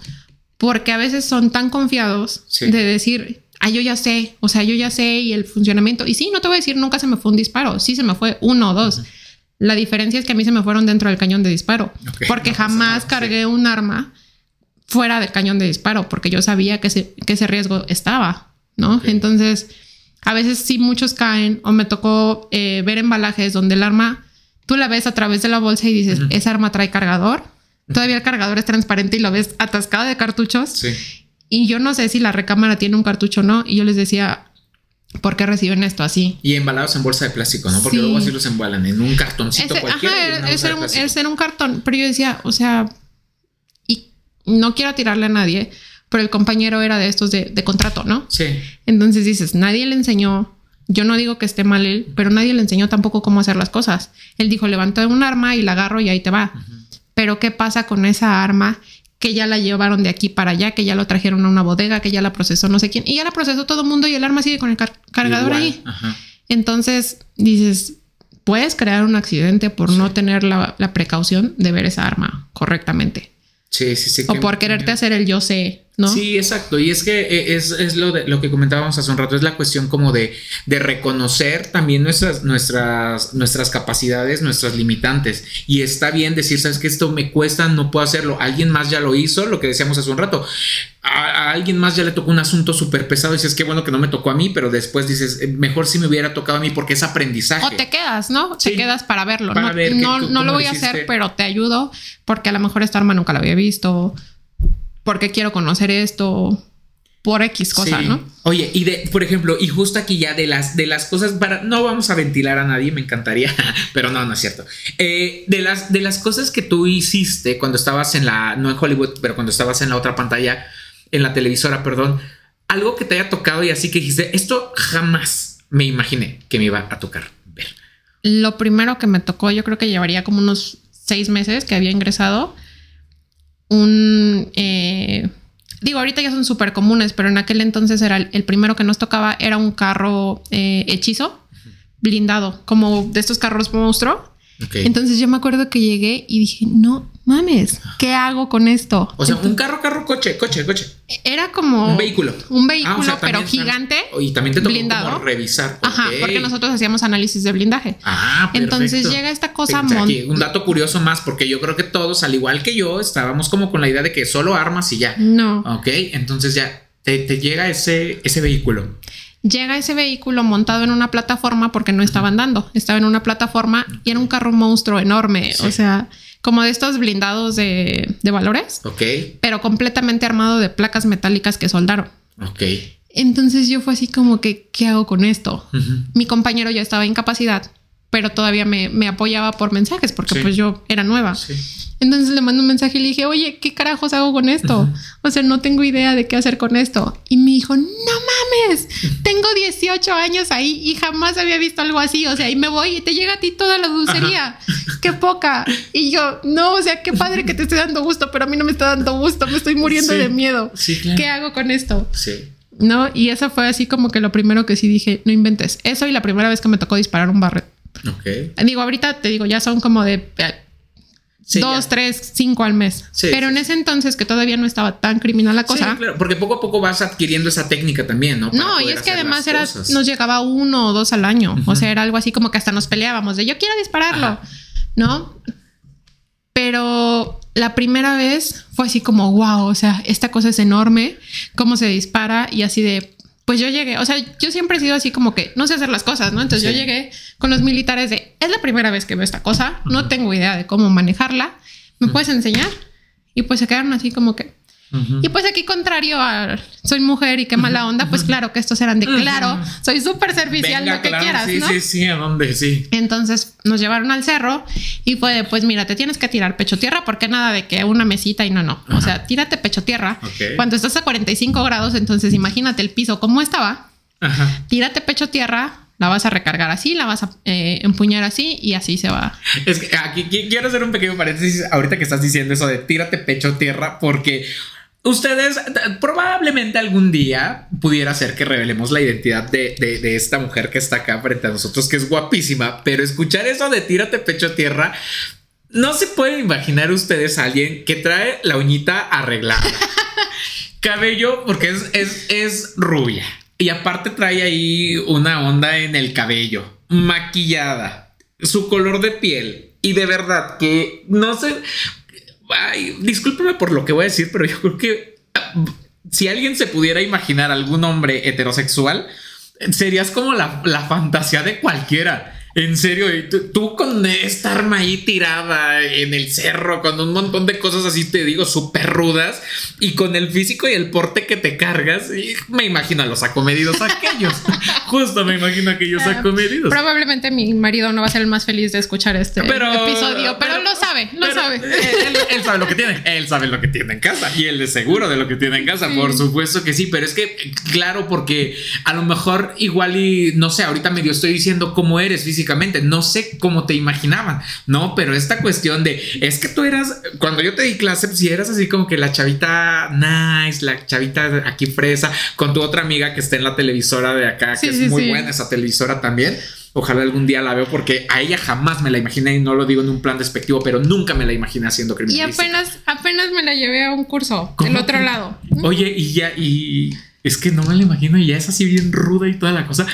Porque a veces son tan confiados de decir, ah, yo ya sé, o sea, yo ya sé y el funcionamiento. Y sí, no te voy a decir, nunca se me fue un disparo, sí se me fue uno o dos. La diferencia es que a mí se me fueron dentro del cañón de disparo, porque jamás cargué un arma fuera del cañón de disparo, porque yo sabía que, que ese riesgo estaba, ¿no? Entonces a veces sí muchos caen o me tocó eh, ver embalajes donde el arma, tú la ves a través de la bolsa y dices, esa arma trae cargador. Todavía el cargador es transparente y lo ves atascado de cartuchos. Sí. Y yo no sé si la recámara tiene un cartucho o no. Y yo les decía, ¿por qué reciben esto así? Y embalados en bolsa de plástico, ¿no? Porque luego así los embalan en un cartoncito cualquiera. Ajá, un, es en un cartón. Pero yo decía, o sea, y no quiero tirarle a nadie, pero el compañero era de estos de, contrato, ¿no? Sí. Entonces dices, nadie le enseñó, yo no digo que esté mal él, pero nadie le enseñó tampoco cómo hacer las cosas. Él dijo, levanta un arma y la agarro y ahí te va. Pero ¿qué pasa con esa arma que ya la llevaron de aquí para allá, que ya lo trajeron a una bodega, que ya la procesó no sé quién, y ya la procesó todo el mundo y el arma sigue con el cargador ahí? Entonces dices, puedes crear un accidente por no tener la, la, precaución de ver esa arma correctamente. Sí, sí, sí. O por quererte hacer el yo sé Sí, exacto. Y es que eh, es, lo, de, lo que comentábamos hace un rato, es la cuestión como de, de, reconocer también nuestras, nuestras, nuestras capacidades, nuestras limitantes. Y está bien decir, sabes que esto me cuesta, no puedo hacerlo. Alguien más ya lo hizo, lo que decíamos hace un rato. A, alguien más ya le tocó un asunto súper pesado y dices, qué bueno que no me tocó a mí, pero después dices, eh, mejor si me hubiera tocado a mí porque es aprendizaje. O te quedas, ¿no? Te quedas para verlo. no, no, lo voy a hacer, pero te ayudo porque a lo mejor esta arma nunca la había visto porque quiero conocer esto por X cosa, ¿no? Oye, y de, por ejemplo, y justo aquí ya de las, de las cosas para, no vamos a ventilar a nadie, me encantaría, pero no, no es cierto. Eh, de, las, de las cosas que tú hiciste cuando estabas en la, no en Hollywood, pero cuando estabas en la otra pantalla, en la televisora, perdón, algo que te haya tocado y así que dijiste, esto jamás me imaginé que me iba a tocar ver. Lo primero que me tocó, yo creo que llevaría como unos seis meses que había ingresado. Un eh, digo, ahorita ya son súper comunes, pero en aquel entonces era el, primero que nos tocaba, era un carro eh, hechizo, blindado, como de estos carros monstruo. Entonces yo me acuerdo que llegué y dije, no mames, ¿qué hago con esto? O sea, un carro, carro, coche, coche, coche. Era como un vehículo. Un vehículo, ah, pero gigante. Y también te tocó blindado. revisar. Ajá, porque nosotros hacíamos análisis de blindaje. Ah, perfecto. Entonces llega esta cosa. un dato curioso más, porque yo creo que todos, al igual que yo, estábamos como con la idea de que solo armas y ya. No. Ok, entonces ya te, te llega ese, ese vehículo. Llega ese vehículo montado en una plataforma porque no estaba andando, estaba en una plataforma y era un carro monstruo enorme, o sea, como de estos blindados de, de valores, ok, pero completamente armado de placas metálicas que soldaron. Ok. Entonces yo fue así como que, ¿qué hago con esto? Mi compañero ya estaba en capacidad, pero todavía me, me apoyaba por mensajes porque pues yo era nueva. Sí. Entonces le mando un mensaje y le dije, oye, ¿qué carajos hago con esto? O sea, no tengo idea de qué hacer con esto. Y me dijo, no mames, tengo 18 años ahí y jamás había visto algo así. O sea, y me voy y te llega a ti toda la dulcería. Qué poca. Y yo, no, o sea, qué padre que te esté dando gusto, pero a mí no me está dando gusto, me estoy muriendo de miedo. ¿Qué hago con esto? Sí. ¿No? Y eso fue así como que lo primero que sí dije, no inventes. Eso y la primera vez que me tocó disparar un barret. Ok. Digo, ahorita te digo, ya son como de dos, tres, cinco al mes. Pero en ese entonces que todavía no estaba tan criminal la cosa. claro, porque poco a poco vas adquiriendo esa técnica también, ¿no? no, y es que además era, nos llegaba uno o dos al año. O sea, era algo así como que hasta nos peleábamos de yo quiero dispararlo, ¿no? Pero la primera vez fue así como, wow, o sea, esta cosa es enorme, cómo se dispara y así de, pues yo llegué, o sea, yo siempre he sido así como que no sé hacer las cosas, ¿no? Entonces yo llegué con los militares de, es la primera vez que veo esta cosa, no tengo idea de cómo manejarla, ¿me puedes enseñar? Y pues se quedaron así como que, y pues aquí contrario a soy mujer y qué mala onda, pues claro que estos eran de claro, soy súper servicial, lo que quieras. Sí, ¿no? sí, sí, a dónde, sí. Entonces nos llevaron al cerro y fue pues mira, te tienes que tirar pecho tierra porque nada de que una mesita y no, no. O sea, tírate pecho tierra. Cuando estás a 45 grados, entonces imagínate el piso como estaba. Tírate pecho tierra, la vas a recargar así, la vas a eh, empuñar así y así se va. Es que aquí quiero hacer un pequeño paréntesis ahorita que estás diciendo eso de tírate pecho tierra porque Ustedes probablemente algún día pudiera ser que revelemos la identidad de, esta mujer que está acá frente a nosotros, que es guapísima, pero escuchar eso de tírate pecho a tierra, no se pueden imaginar ustedes a alguien que trae la uñita arreglada, cabello, porque es, es, es rubia, y aparte trae ahí una onda en el cabello, maquillada, su color de piel, y de verdad que no sé, ay, por lo que voy a decir, pero yo creo que si alguien se pudiera imaginar algún hombre heterosexual, serías como la, la fantasía de cualquiera. En serio, tú, con esta arma ahí tirada en el cerro, con un montón de cosas así, te digo, súper rudas, y con el físico y el porte que te cargas, y me imagino a los acomedidos aquellos. Justo me imagino a aquellos ah, acomedidos. Probablemente mi marido no va a ser el más feliz de escuchar este episodio, pero, lo sabe, lo sabe. Él, sabe lo que tiene, él sabe lo que tiene en casa, y él es seguro de lo que tiene en casa, por supuesto que sí, pero es que, claro, porque a lo mejor igual y, no sé, ahorita medio estoy diciendo cómo eres físicamente no sé cómo te imaginaban, ¿no? Pero esta cuestión de, es que tú eras, cuando yo te di clase, si eras así como que la chavita nice, la chavita aquí fresa, con tu otra amiga que está en la televisora de acá, que es muy buena esa televisora también. Ojalá algún día la veo porque a ella jamás me la imaginé y no lo digo en un plan despectivo, pero nunca me la imaginé haciendo criminal. Y apenas, apenas me la llevé a un curso del otro lado. Oye, y ya, y es que no me la imagino y ya es así bien ruda y toda la cosa.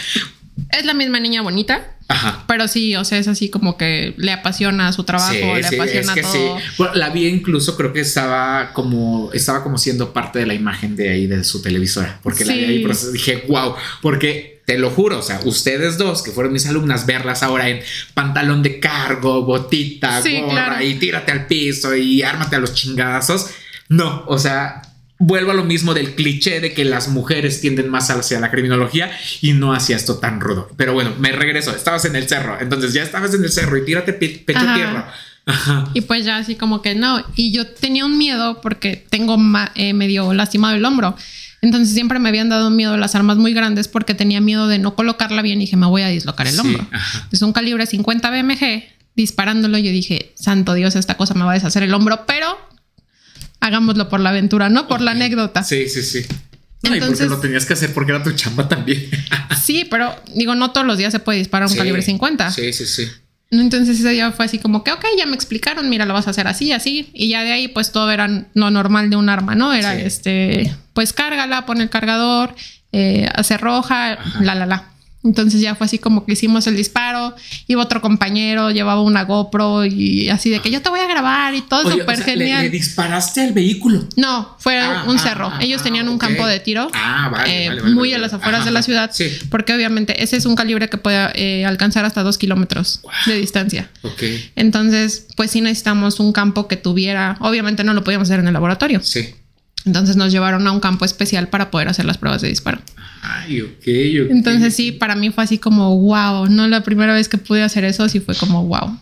Es la misma niña bonita. Ajá. Pero sí, o sea, es así como que le apasiona su trabajo, le apasiona todo. Bueno, la vi incluso, creo que estaba como, estaba como siendo parte de la imagen de ahí de su televisora, porque la vi ahí, pero dije, wow, porque te lo juro, o sea, ustedes dos que fueron mis alumnas, verlas ahora en pantalón de cargo, botita, gorra y tírate al piso y ármate a los chingadazos. No, o sea, vuelvo a lo mismo del cliché de que las mujeres tienden más hacia la criminología y no hacia esto tan rudo. Pero bueno, me regreso. Estabas en el cerro, entonces ya estabas en el cerro y tírate pecho tierra. Y pues ya así como que no. Y yo tenía un miedo porque tengo eh, medio lastimado el hombro. Entonces siempre me habían dado miedo las armas muy grandes porque tenía miedo de no colocarla bien y dije, me voy a dislocar el Sí, hombro. ajá. Es un calibre 50 BMG, disparándolo yo dije, santo Dios, esta cosa me va a deshacer el hombro, pero hagámoslo por la aventura, no por la anécdota. Sí. Sí, sí, sí. No, y porque Entonces- lo tenías que hacer porque era tu chamba también. pero digo, no todos los días se puede disparar un Sí. calibre 50. Sí, sí, sí. Entonces ese día fue así como que, ok, ya me explicaron, mira, lo vas a hacer así, así. Y ya de ahí, pues todo era lo normal de un arma, ¿no? Era Sí. este, pues cárgala, pone el cargador, eh, hace roja, Ajá. la, la, la. Entonces ya fue así como que hicimos el disparo. Iba otro compañero, llevaba una GoPro y así de que yo te voy a grabar y todo súper o sea, le- genial. Le, disparaste al vehículo. No, fue Ah, un ah, cerro. ah, Ellos tenían un campo de tiro. Ah, vale, eh, vale, vale, muy a las afueras de la ciudad, Sí. porque obviamente ese es un calibre que puede eh, alcanzar hasta dos kilómetros Wow. de distancia. Ok. Entonces, pues sí necesitamos un campo que tuviera, obviamente no lo podíamos hacer en el laboratorio. Sí. Entonces nos llevaron a un campo especial para poder hacer las pruebas de disparo. Ay, ok, ok. Entonces sí, para mí fue así como wow, no la primera vez que pude hacer eso, sí fue como wow.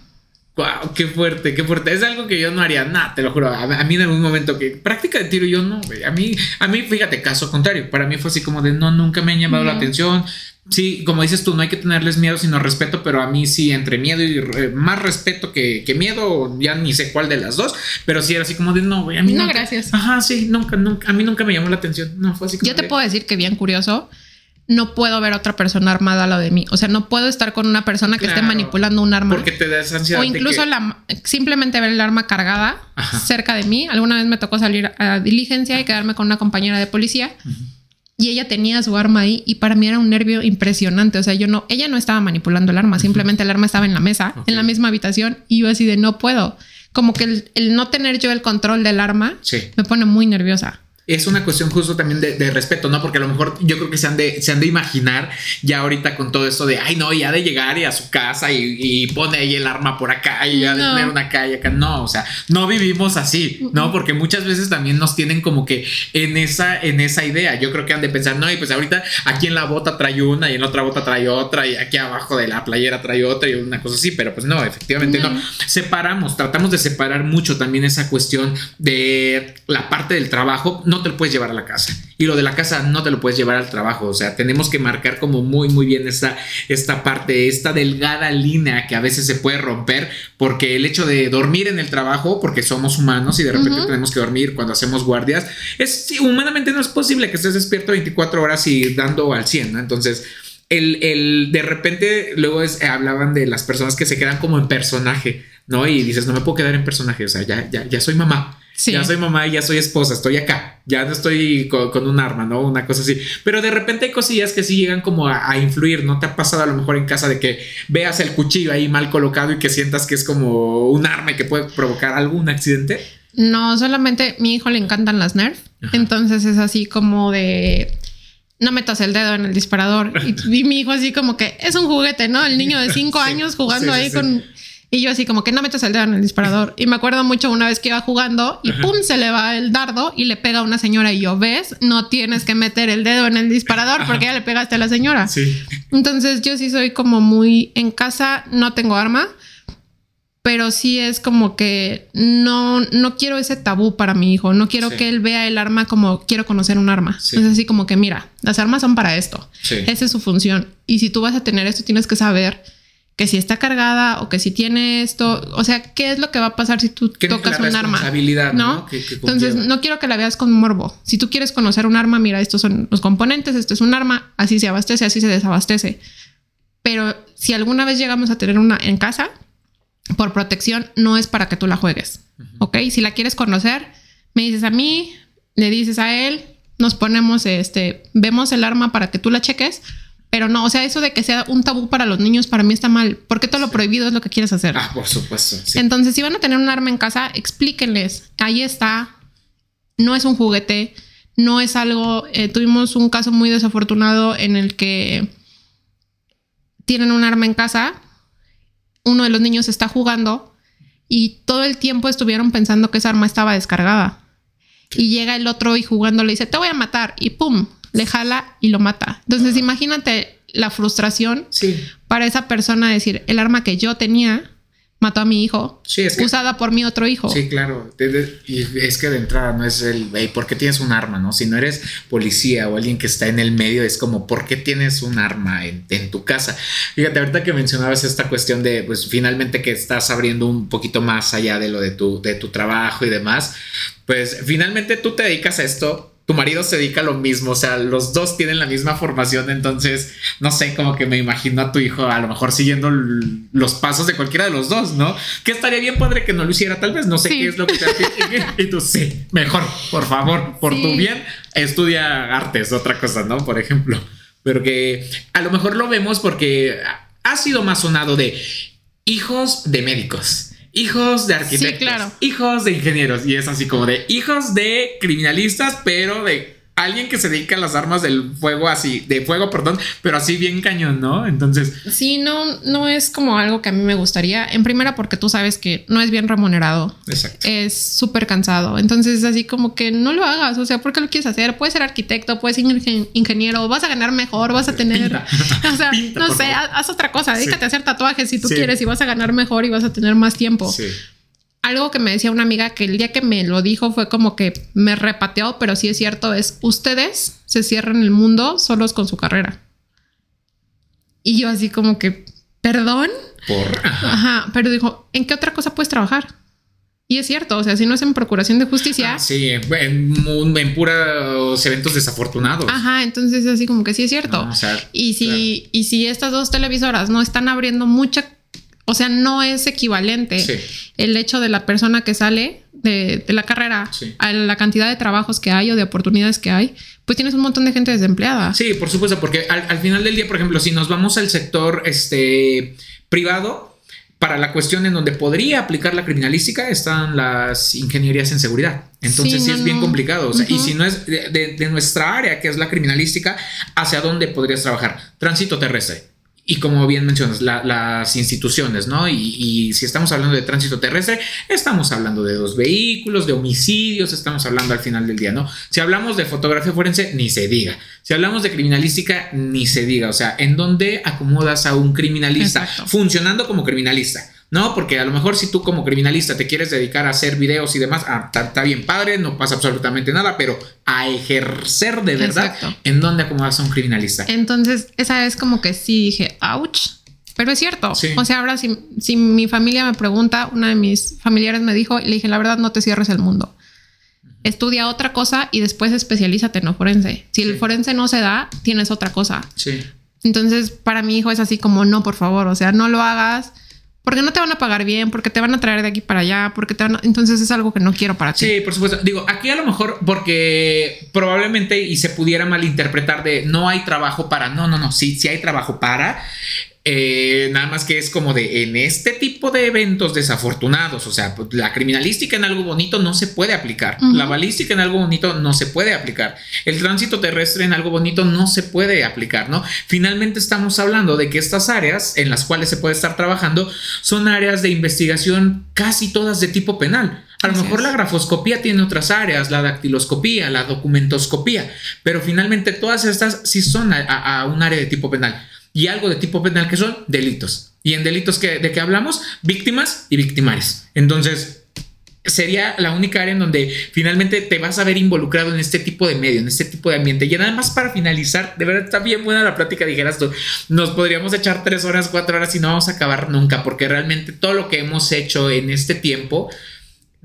Wow, qué fuerte, qué fuerte. Es algo que yo no haría, nada, te lo juro. A, a mí en algún momento que práctica de tiro yo no, güey. A mí, a mí, fíjate, caso contrario. Para mí fue así como de no, nunca me han llamado la atención. Sí, como dices tú, no hay que tenerles miedo, sino respeto, pero a mí sí, entre miedo y re- más respeto que, que miedo, ya ni sé cuál de las dos, pero sí era así como de no, güey, a mí No, nunca- gracias. Ajá, sí, nunca, nunca, a mí nunca me llamó la atención. No, fue así como Yo te de- puedo decir que bien curioso, no puedo ver a otra persona armada a lo de mí. O sea, no puedo estar con una persona que esté manipulando un arma. Porque te da esa ansiedad. O incluso que- la, simplemente ver el arma cargada Ajá. cerca de mí. Alguna vez me tocó salir a diligencia y quedarme con una compañera de policía. Y ella tenía su arma ahí y para mí era un nervio impresionante. O sea, yo no, ella no estaba manipulando el arma, simplemente el arma estaba en la mesa, en la misma habitación y yo así de no puedo. Como que el, el no tener yo el control del arma Sí. me pone muy nerviosa. Es una cuestión justo también de, de respeto, ¿no? Porque a lo mejor yo creo que se han, de, se han de imaginar ya ahorita con todo esto de, ay, no, ya de llegar y a su casa y, y pone ahí el arma por acá y ya de No. tener una calle acá. No, o sea, no vivimos así, ¿no? Porque muchas veces también nos tienen como que en esa, en esa idea. Yo creo que han de pensar, no, y pues ahorita aquí en la bota trae una y en la otra bota trae otra y aquí abajo de la playera trae otra y una cosa así, pero pues no, efectivamente no. No. Separamos, tratamos de separar mucho también esa cuestión de la parte del trabajo, no te lo puedes llevar a la casa. Y lo de la casa no te lo puedes llevar al trabajo. O sea, tenemos que marcar como muy, muy bien esta, esta parte, esta delgada línea que a veces se puede romper porque el hecho de dormir en el trabajo, porque somos humanos y de repente tenemos que dormir cuando hacemos guardias, es sí, humanamente no es posible que estés despierto 24 horas y dando al 100, ¿no? Entonces, el, el de repente luego es, eh, hablaban de las personas que se quedan como en personaje, ¿no? Y dices, no me puedo quedar en personaje, o sea, ya, ya, ya soy mamá. Sí. Ya soy mamá y ya soy esposa, estoy acá, ya no estoy con, con un arma, ¿no? Una cosa así. Pero de repente hay cosillas que sí llegan como a, a influir, ¿no? Te ha pasado a lo mejor en casa de que veas el cuchillo ahí mal colocado y que sientas que es como un arma y que puede provocar algún accidente. No, solamente mi hijo le encantan las Nerf. Ajá. Entonces es así como de no metas el dedo en el disparador. Y, y mi hijo así como que es un juguete, ¿no? El niño de cinco Sí, años jugando sí, ahí sí. con. Y yo así como que no metas el dedo en el disparador. Y me acuerdo mucho una vez que iba jugando y pum, se le va el dardo y le pega a una señora. Y yo, ¿ves? No tienes que meter el dedo en el disparador porque ya le pegaste a la señora. Sí. Entonces yo sí soy como muy en casa, no tengo arma, pero sí es como que no, no quiero ese tabú para mi hijo, no quiero Sí. que él vea el arma como quiero conocer un arma. Sí. Es así como que mira, las armas son para esto, Sí. esa es su función. Y si tú vas a tener esto, tienes que saber que si está cargada o que si tiene esto, o sea, ¿qué es lo que va a pasar si tú tocas un arma? ¿no? ¿no? Que- que Entonces, no quiero que la veas con morbo. Si tú quieres conocer un arma, mira, estos son los componentes, esto es un arma, así se abastece, así se desabastece. Pero si alguna vez llegamos a tener una en casa, por protección, no es para que tú la juegues. ¿Ok? Si la quieres conocer, me dices a mí, le dices a él, nos ponemos, este, vemos el arma para que tú la cheques. Pero no, o sea, eso de que sea un tabú para los niños, para mí está mal. Porque todo lo prohibido es lo que quieres hacer. Ah, por supuesto. sí. Entonces, si van a tener un arma en casa, explíquenles. Ahí está. No es un juguete. No es algo. eh, tuvimos un caso muy desafortunado en el que tienen un arma en casa. Uno de los niños está jugando y todo el tiempo estuvieron pensando que esa arma estaba descargada. Y llega el otro y jugando le dice, te voy a matar. Y pum, le jala y lo mata. Entonces, imagínate la frustración Sí. para esa persona decir, el arma que yo tenía mató a mi hijo, Sí, es que- usada por mi otro hijo. Sí, claro. De- de- y es que de entrada no es el, "Ey, ¿por qué tienes un arma? No, si no eres policía o alguien que está en el medio, es como, ¿por qué tienes un arma en, en tu casa? Fíjate, ahorita que mencionabas esta cuestión de, pues finalmente que estás abriendo un poquito más allá de lo de tu, de tu trabajo y demás, pues finalmente tú te dedicas a esto. Tu marido se dedica a lo mismo, o sea, los dos tienen la misma formación, entonces, no sé, como que me imagino a tu hijo a lo mejor siguiendo los pasos de cualquiera de los dos, ¿no? Que estaría bien padre que no lo hiciera, tal vez, no sé Sí. qué es lo que te y, y tú, sí, mejor, por favor, por Sí. tu bien, estudia artes, otra cosa, ¿no? Por ejemplo, pero que a lo mejor lo vemos porque ha sido más sonado de hijos de médicos. Hijos de arquitectos, claro. hijos de ingenieros, y es así como de hijos de criminalistas, pero de alguien que se dedica a las armas del fuego, así, de fuego, perdón, pero así bien cañón, ¿no? Entonces, Sí, no, no es como algo que a mí me gustaría. En primera, porque tú sabes que no es bien remunerado. exacto. Es súper cansado. Entonces, así como que no lo hagas. O sea, ¿por qué lo quieres hacer? Puedes ser arquitecto, puedes ser ingen- ingeniero, vas a ganar mejor, vas a tener. Pinta. O sea, Pinta, no sé, haz, haz otra cosa. Dedícate a hacer tatuajes si tú Sí. quieres y vas a ganar mejor y vas a tener más tiempo. Sí. Algo que me decía una amiga que el día que me lo dijo fue como que me repateó, pero sí es cierto, es ustedes se cierran el mundo solos con su carrera. Y yo así como que, perdón. Por. Ajá. Pero dijo, ¿en qué otra cosa puedes trabajar? Y es cierto, o sea, si no es en procuración de justicia, Ah, sí, en, en, puros eventos desafortunados. ajá, entonces así como que sí es cierto. No, o sea, y si y si estas dos televisoras no están abriendo mucha, o sea, no es equivalente Sí. el hecho de la persona que sale de, de la carrera Sí. a la cantidad de trabajos que hay o de oportunidades que hay, pues tienes un montón de gente desempleada. Sí, por supuesto, porque al, al final del día, por ejemplo, si nos vamos al sector este, privado, para la cuestión en donde podría aplicar la criminalística están las ingenierías en seguridad. Entonces Sí, sí, no, es bien no. complicado. O sea, Y si no es de, de- de nuestra área, que es la criminalística, ¿hacia dónde podrías trabajar? Tránsito terrestre. Y como bien mencionas, la- las instituciones, ¿no? Y, y si estamos hablando de tránsito terrestre, estamos hablando de dos vehículos, de homicidios, estamos hablando al final del día, ¿no? Si hablamos de fotografía forense, ni se diga. Si hablamos de criminalística, ni se diga. O sea, ¿en dónde acomodas a un criminalista Exacto. funcionando como criminalista? No, porque a lo mejor si tú como criminalista te quieres dedicar a hacer videos y demás, ah, está bien padre, no pasa absolutamente nada, pero a ejercer de verdad, Exacto. ¿en dónde acomodas a un criminalista? Entonces, esa vez como que sí dije, ouch. Pero es cierto. Sí. O sea, ahora si, si mi familia me pregunta, una de mis familiares me dijo, y le dije, la verdad, no te cierres el mundo. Estudia otra cosa y después especialízate en forense. Si Sí. el forense no se da, tienes otra cosa. Sí. Entonces, para mi hijo es así como, no, por favor, o sea, no lo hagas. Porque no te van a pagar bien, porque te van a traer de aquí para allá, porque te van a... Entonces es algo que no quiero para ti. Sí, por supuesto. Digo, aquí a lo mejor porque probablemente y se pudiera malinterpretar de no hay trabajo para. No, no, no. Sí, sí hay trabajo para. Eh, nada más que es como de en este tipo de eventos desafortunados, o sea, pues, la criminalística en algo bonito no se puede aplicar, la balística en algo bonito no se puede aplicar, el tránsito terrestre en algo bonito no se puede aplicar, ¿no? Finalmente estamos hablando de que estas áreas en las cuales se puede estar trabajando son áreas de investigación casi todas de tipo penal. A lo Así mejor es. la grafoscopía tiene otras áreas, la dactiloscopía, la documentoscopía, pero finalmente todas estas sí son a, a- a un área de tipo penal. Y algo de tipo penal que son delitos. Y en delitos que, de que hablamos, víctimas y victimarios. Entonces, sería la única área en donde finalmente te vas a ver involucrado en este tipo de medio, en este tipo de ambiente. Y nada más para finalizar, de verdad está bien buena la plática, dijeras tú, nos podríamos echar tres horas, cuatro horas y no vamos a acabar nunca, porque realmente todo lo que hemos hecho en este tiempo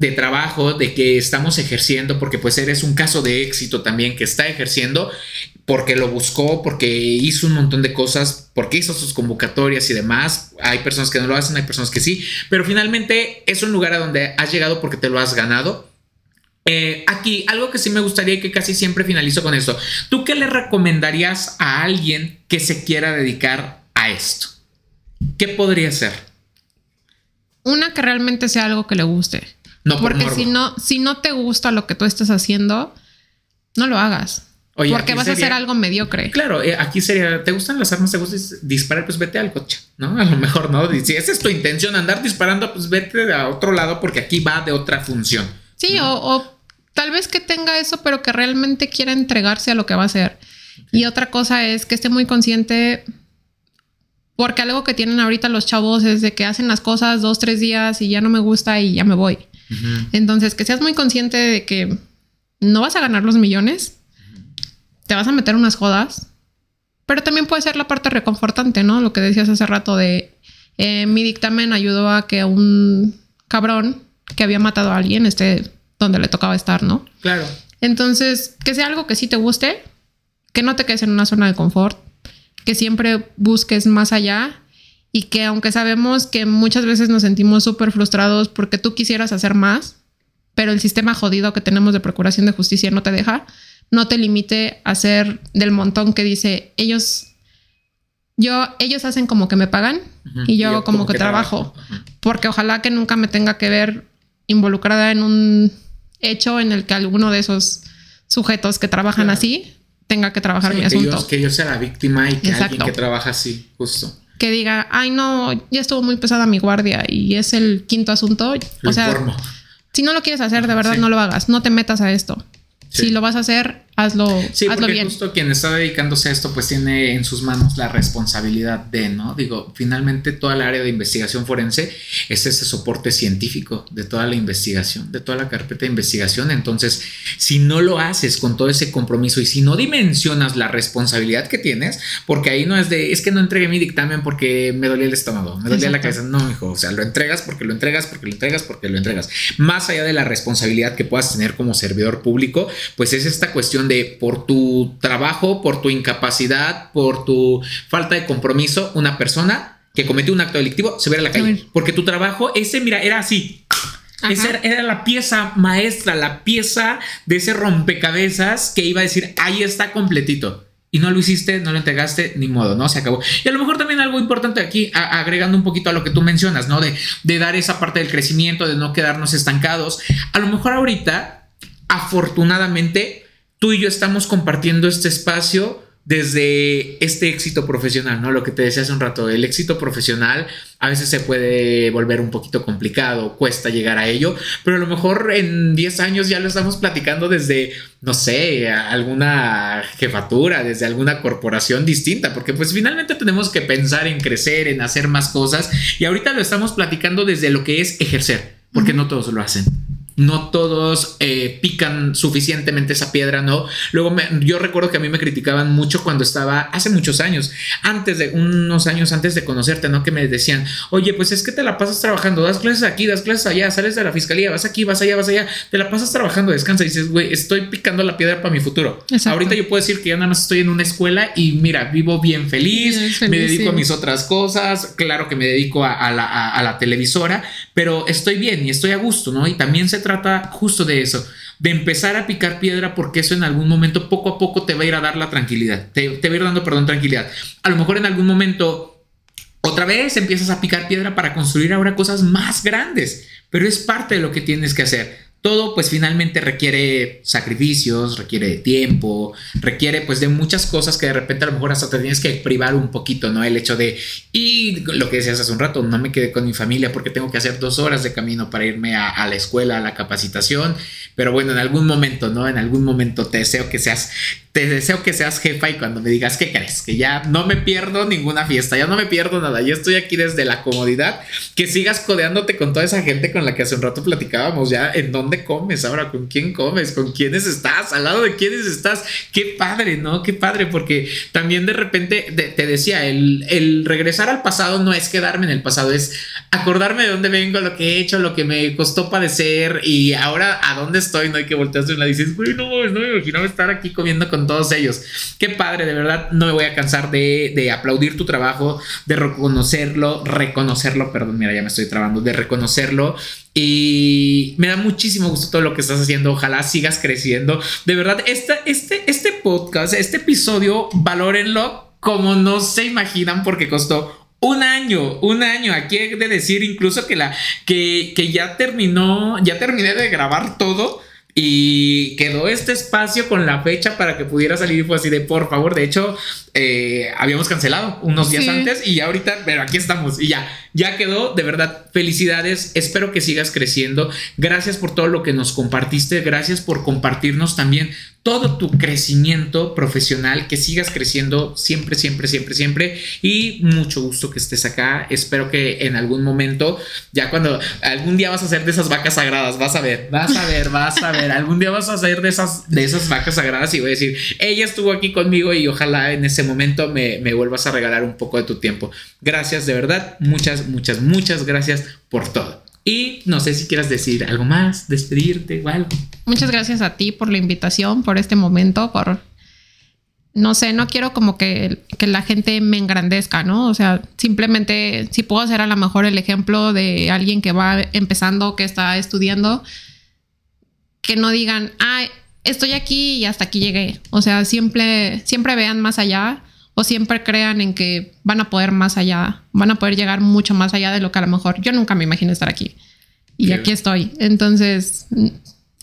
de trabajo, de que estamos ejerciendo, porque pues eres un caso de éxito también que está ejerciendo, porque lo buscó, porque hizo un montón de cosas, porque hizo sus convocatorias y demás. Hay personas que no lo hacen, hay personas que sí, pero finalmente es un lugar a donde has llegado porque te lo has ganado. Eh, aquí, algo que sí me gustaría y que casi siempre finalizo con esto. ¿Tú qué le recomendarías a alguien que se quiera dedicar a esto? ¿Qué podría ser? Una que realmente sea algo que le guste. No por Porque morbo. si no, si no te gusta lo que tú estás haciendo, no lo hagas. Oye, porque vas a hacer algo mediocre. Claro, eh, aquí sería, ¿te gustan las armas? ¿Te gusta dis- disparar? Pues vete al coche, ¿no? A lo mejor, ¿no? Si esa es tu intención, andar disparando, pues vete a otro lado porque aquí va de otra función. Sí, o, o tal vez que tenga eso, pero que realmente quiera entregarse a lo que va a hacer. Y otra cosa es que esté muy consciente Porque algo que tienen ahorita los chavos es de que hacen las cosas dos, tres días y ya no me gusta y ya me voy. Entonces, que seas muy consciente de que no vas a ganar los millones, te vas a meter unas jodas, pero también puede ser la parte reconfortante, ¿no? Lo que decías hace rato de eh, mi dictamen ayudó a que un cabrón que había matado a alguien esté donde le tocaba estar, ¿no? Claro. Entonces, que sea algo que sí te guste, que no te quedes en una zona de confort, que siempre busques más allá y que aunque sabemos que muchas veces nos sentimos súper frustrados porque tú quisieras hacer más, pero el sistema jodido que tenemos de procuración de justicia no te deja, no te limite a ser del montón que dice ellos yo ellos hacen como que me pagan y yo, hago como, que, trabajo, porque ojalá que nunca me tenga que ver involucrada en un hecho en el que alguno de esos sujetos que trabajan así tenga que trabajar mi asunto. que yo sea la víctima y que alguien que trabaja así, justo. Que diga, ay no, ya estuvo muy pesada mi guardia y es el quinto asunto. o sea, si no lo quieres hacer, de verdad no lo hagas, no te metas a esto. Si lo vas a hacer, hazlo, sí, hazlo porque justo quien está dedicándose a esto, pues tiene en sus manos la responsabilidad de, ¿no? Digo, finalmente toda el área de investigación forense es ese soporte científico de toda la investigación, de toda la carpeta de investigación. Entonces, si no lo haces con todo ese compromiso y si no dimensionas la responsabilidad que tienes, porque ahí no es de, es que no entregué mi dictamen porque me dolía el estómago, me dolía la cabeza. No, hijo, o sea, lo entregas porque lo entregas, porque lo entregas, porque lo entregas. Más allá de la responsabilidad que puedas tener como servidor público, pues es esta cuestión de por tu trabajo, por tu incapacidad, por tu falta de compromiso, una persona que cometió un acto delictivo se ve a la calle. Porque tu trabajo, ese, mira, era así. Esa era la pieza maestra, la pieza de ese rompecabezas que iba a decir, ahí está completito. Y no lo hiciste, no lo entregaste, ni modo, ¿no? Se acabó. Y a lo mejor también algo importante aquí, agregando un poquito a lo que tú mencionas, ¿no? De, de dar esa parte del crecimiento, de no quedarnos estancados. A lo mejor ahorita, afortunadamente, tú y yo estamos compartiendo este espacio desde este éxito profesional, ¿no? Lo que te decía hace un rato, el éxito profesional a veces se puede volver un poquito complicado, cuesta llegar a ello, pero a lo mejor en 10 años ya lo estamos platicando desde, no sé, alguna jefatura, desde alguna corporación distinta, porque pues finalmente tenemos que pensar en crecer, en hacer más cosas, y ahorita lo estamos platicando desde lo que es ejercer, porque no todos lo hacen no todos eh, pican suficientemente esa piedra, ¿no? Luego yo recuerdo que a mí me criticaban mucho cuando estaba, hace muchos años, antes de, unos años antes de conocerte, ¿no? Que me decían, oye, pues es que te la pasas trabajando, das clases aquí, das clases allá, sales de la fiscalía, vas aquí, vas allá, vas allá, te la pasas trabajando, descansa y dices, güey, estoy picando la piedra para mi futuro. Ahorita yo puedo decir que ya nada más estoy en una escuela y mira, vivo bien feliz, me dedico a mis otras cosas, claro que me dedico a, la, a la televisora, pero estoy bien y estoy a gusto, ¿no? Y también se trata justo de eso, de empezar a picar piedra porque eso en algún momento poco a poco te va a ir a dar la tranquilidad, te, va a ir dando, perdón, tranquilidad. A lo mejor en algún momento otra vez empiezas a picar piedra para construir ahora cosas más grandes, pero es parte de lo que tienes que hacer todo pues finalmente requiere sacrificios, requiere tiempo, requiere pues de muchas cosas que de repente a lo mejor hasta te tienes que privar un poquito, ¿no? El hecho de, y lo que decías hace un rato, no me quedé con mi familia porque tengo que hacer dos horas de camino para irme a, a la escuela, a la capacitación, pero bueno, en algún momento, ¿no? En algún momento te deseo que seas te deseo que seas jefa y cuando me digas qué crees, que ya no me pierdo ninguna fiesta, ya no me pierdo nada, ya estoy aquí desde la comodidad, que sigas codeándote con toda esa gente con la que hace un rato platicábamos, ya en dónde comes ahora, con quién comes, con quiénes estás, al lado de quiénes estás, qué padre, ¿no? Qué padre, porque también de repente te decía, el, el regresar al pasado no es quedarme en el pasado, es acordarme de dónde vengo, lo que he hecho, lo que me costó padecer y ahora a dónde estoy, ¿no? hay que voltearse y la dices, güey, no, no me imaginaba estar aquí comiendo con todos ellos. Qué padre, de verdad, no me voy a cansar de, aplaudir tu trabajo, de reconocerlo, reconocerlo, perdón, mira, ya me estoy trabando, de reconocerlo. Y me da muchísimo gusto todo lo que estás haciendo. Ojalá sigas creciendo. De verdad, este, este, este podcast, este episodio, valórenlo como no se imaginan porque costó un año, un año. Aquí he de decir incluso que la que, que ya terminó, ya terminé de grabar todo y quedó este espacio con la fecha para que pudiera salir y fue así de por favor. De hecho, eh, habíamos cancelado unos días antes y ahorita, pero aquí estamos y ya, ya quedó. De verdad, felicidades. Espero que sigas creciendo. Gracias por todo lo que nos compartiste. Gracias por compartirnos también todo tu crecimiento profesional, que sigas creciendo siempre, siempre, siempre, siempre. Y mucho gusto que estés acá. Espero que en algún momento, ya cuando algún día vas a ser de esas vacas sagradas, vas a ver, vas a ver, vas a ver, algún día vas a ser de esas, de esas vacas sagradas y voy a decir, ella estuvo aquí conmigo y ojalá en ese momento me, me vuelvas a regalar un poco de tu tiempo. Gracias, de verdad. Muchas, muchas, muchas gracias por todo. Y no sé si quieras decir algo más, despedirte o algo. Muchas gracias a ti por la invitación, por este momento, por... No sé, no quiero como que, que la gente me engrandezca, ¿no? O sea, simplemente si puedo hacer a lo mejor el ejemplo de alguien que va empezando, que está estudiando, que no digan, ah, estoy aquí y hasta aquí llegué. O sea, siempre, siempre vean más allá o siempre crean en que van a poder más allá, van a poder llegar mucho más allá de lo que a lo mejor yo nunca me imagino estar aquí. Y aquí estoy. Entonces,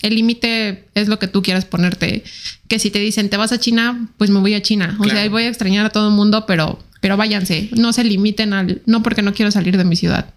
el límite es lo que tú quieras ponerte. Que si te dicen, te vas a China, pues me voy a China. O sea, voy a extrañar a todo el mundo, pero, pero váyanse. No se limiten al, no porque no quiero salir de mi ciudad.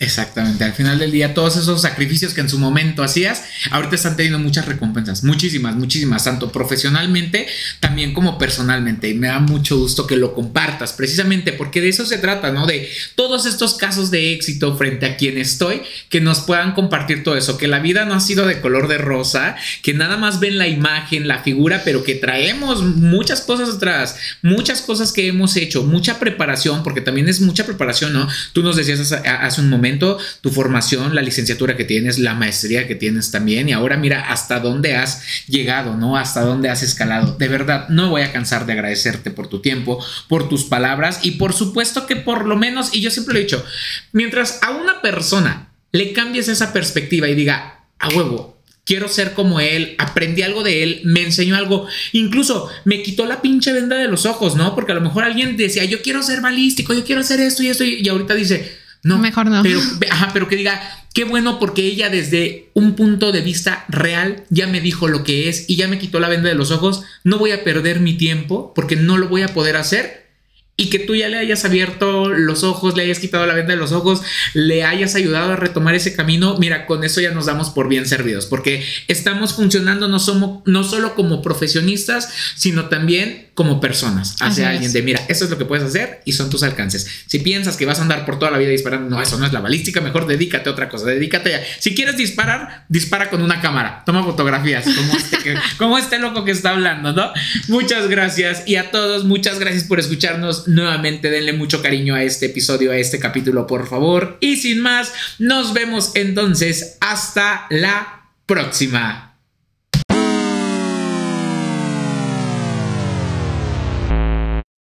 Exactamente, al final del día todos esos sacrificios que en su momento hacías, ahorita están teniendo muchas recompensas, muchísimas, muchísimas, tanto profesionalmente también como personalmente. Y me da mucho gusto que lo compartas, precisamente porque de eso se trata, ¿no? De todos estos casos de éxito frente a quien estoy, que nos puedan compartir todo eso, que la vida no ha sido de color de rosa, que nada más ven la imagen, la figura, pero que traemos muchas cosas atrás, muchas cosas que hemos hecho, mucha preparación, porque también es mucha preparación, ¿no? Tú nos decías hace, un momento, tu formación, la licenciatura que tienes, la maestría que tienes también, y ahora mira hasta dónde has llegado, ¿no? Hasta dónde has escalado. De verdad, no voy a cansar de agradecerte por tu tiempo, por tus palabras y por supuesto que por lo menos, y yo siempre lo he dicho, mientras a una persona le cambies esa perspectiva y diga, a huevo, quiero ser como él, aprendí algo de él, me enseñó algo, incluso me quitó la pinche venda de los ojos, ¿no? Porque a lo mejor alguien decía, yo quiero ser balístico, yo quiero hacer esto y esto, y ahorita dice, no, mejor no. Pero, ajá, pero que diga, qué bueno porque ella desde un punto de vista real ya me dijo lo que es y ya me quitó la venda de los ojos. No voy a perder mi tiempo porque no lo voy a poder hacer y que tú ya le hayas abierto los ojos, le hayas quitado la venda de los ojos, le hayas ayudado a retomar ese camino, mira, con eso ya nos damos por bien servidos, porque estamos funcionando no, somos, no solo como profesionistas, sino también como personas hacia alguien de, mira, eso es lo que puedes hacer y son tus alcances. Si piensas que vas a andar por toda la vida disparando, no, eso no es la balística, mejor dedícate a otra cosa, dedícate a... Si quieres disparar, dispara con una cámara, toma fotografías, como este, como este loco que está hablando, ¿no? Muchas gracias y a todos, muchas gracias por escucharnos nuevamente denle mucho cariño a este episodio, a este capítulo, por favor. Y sin más, nos vemos entonces hasta la próxima.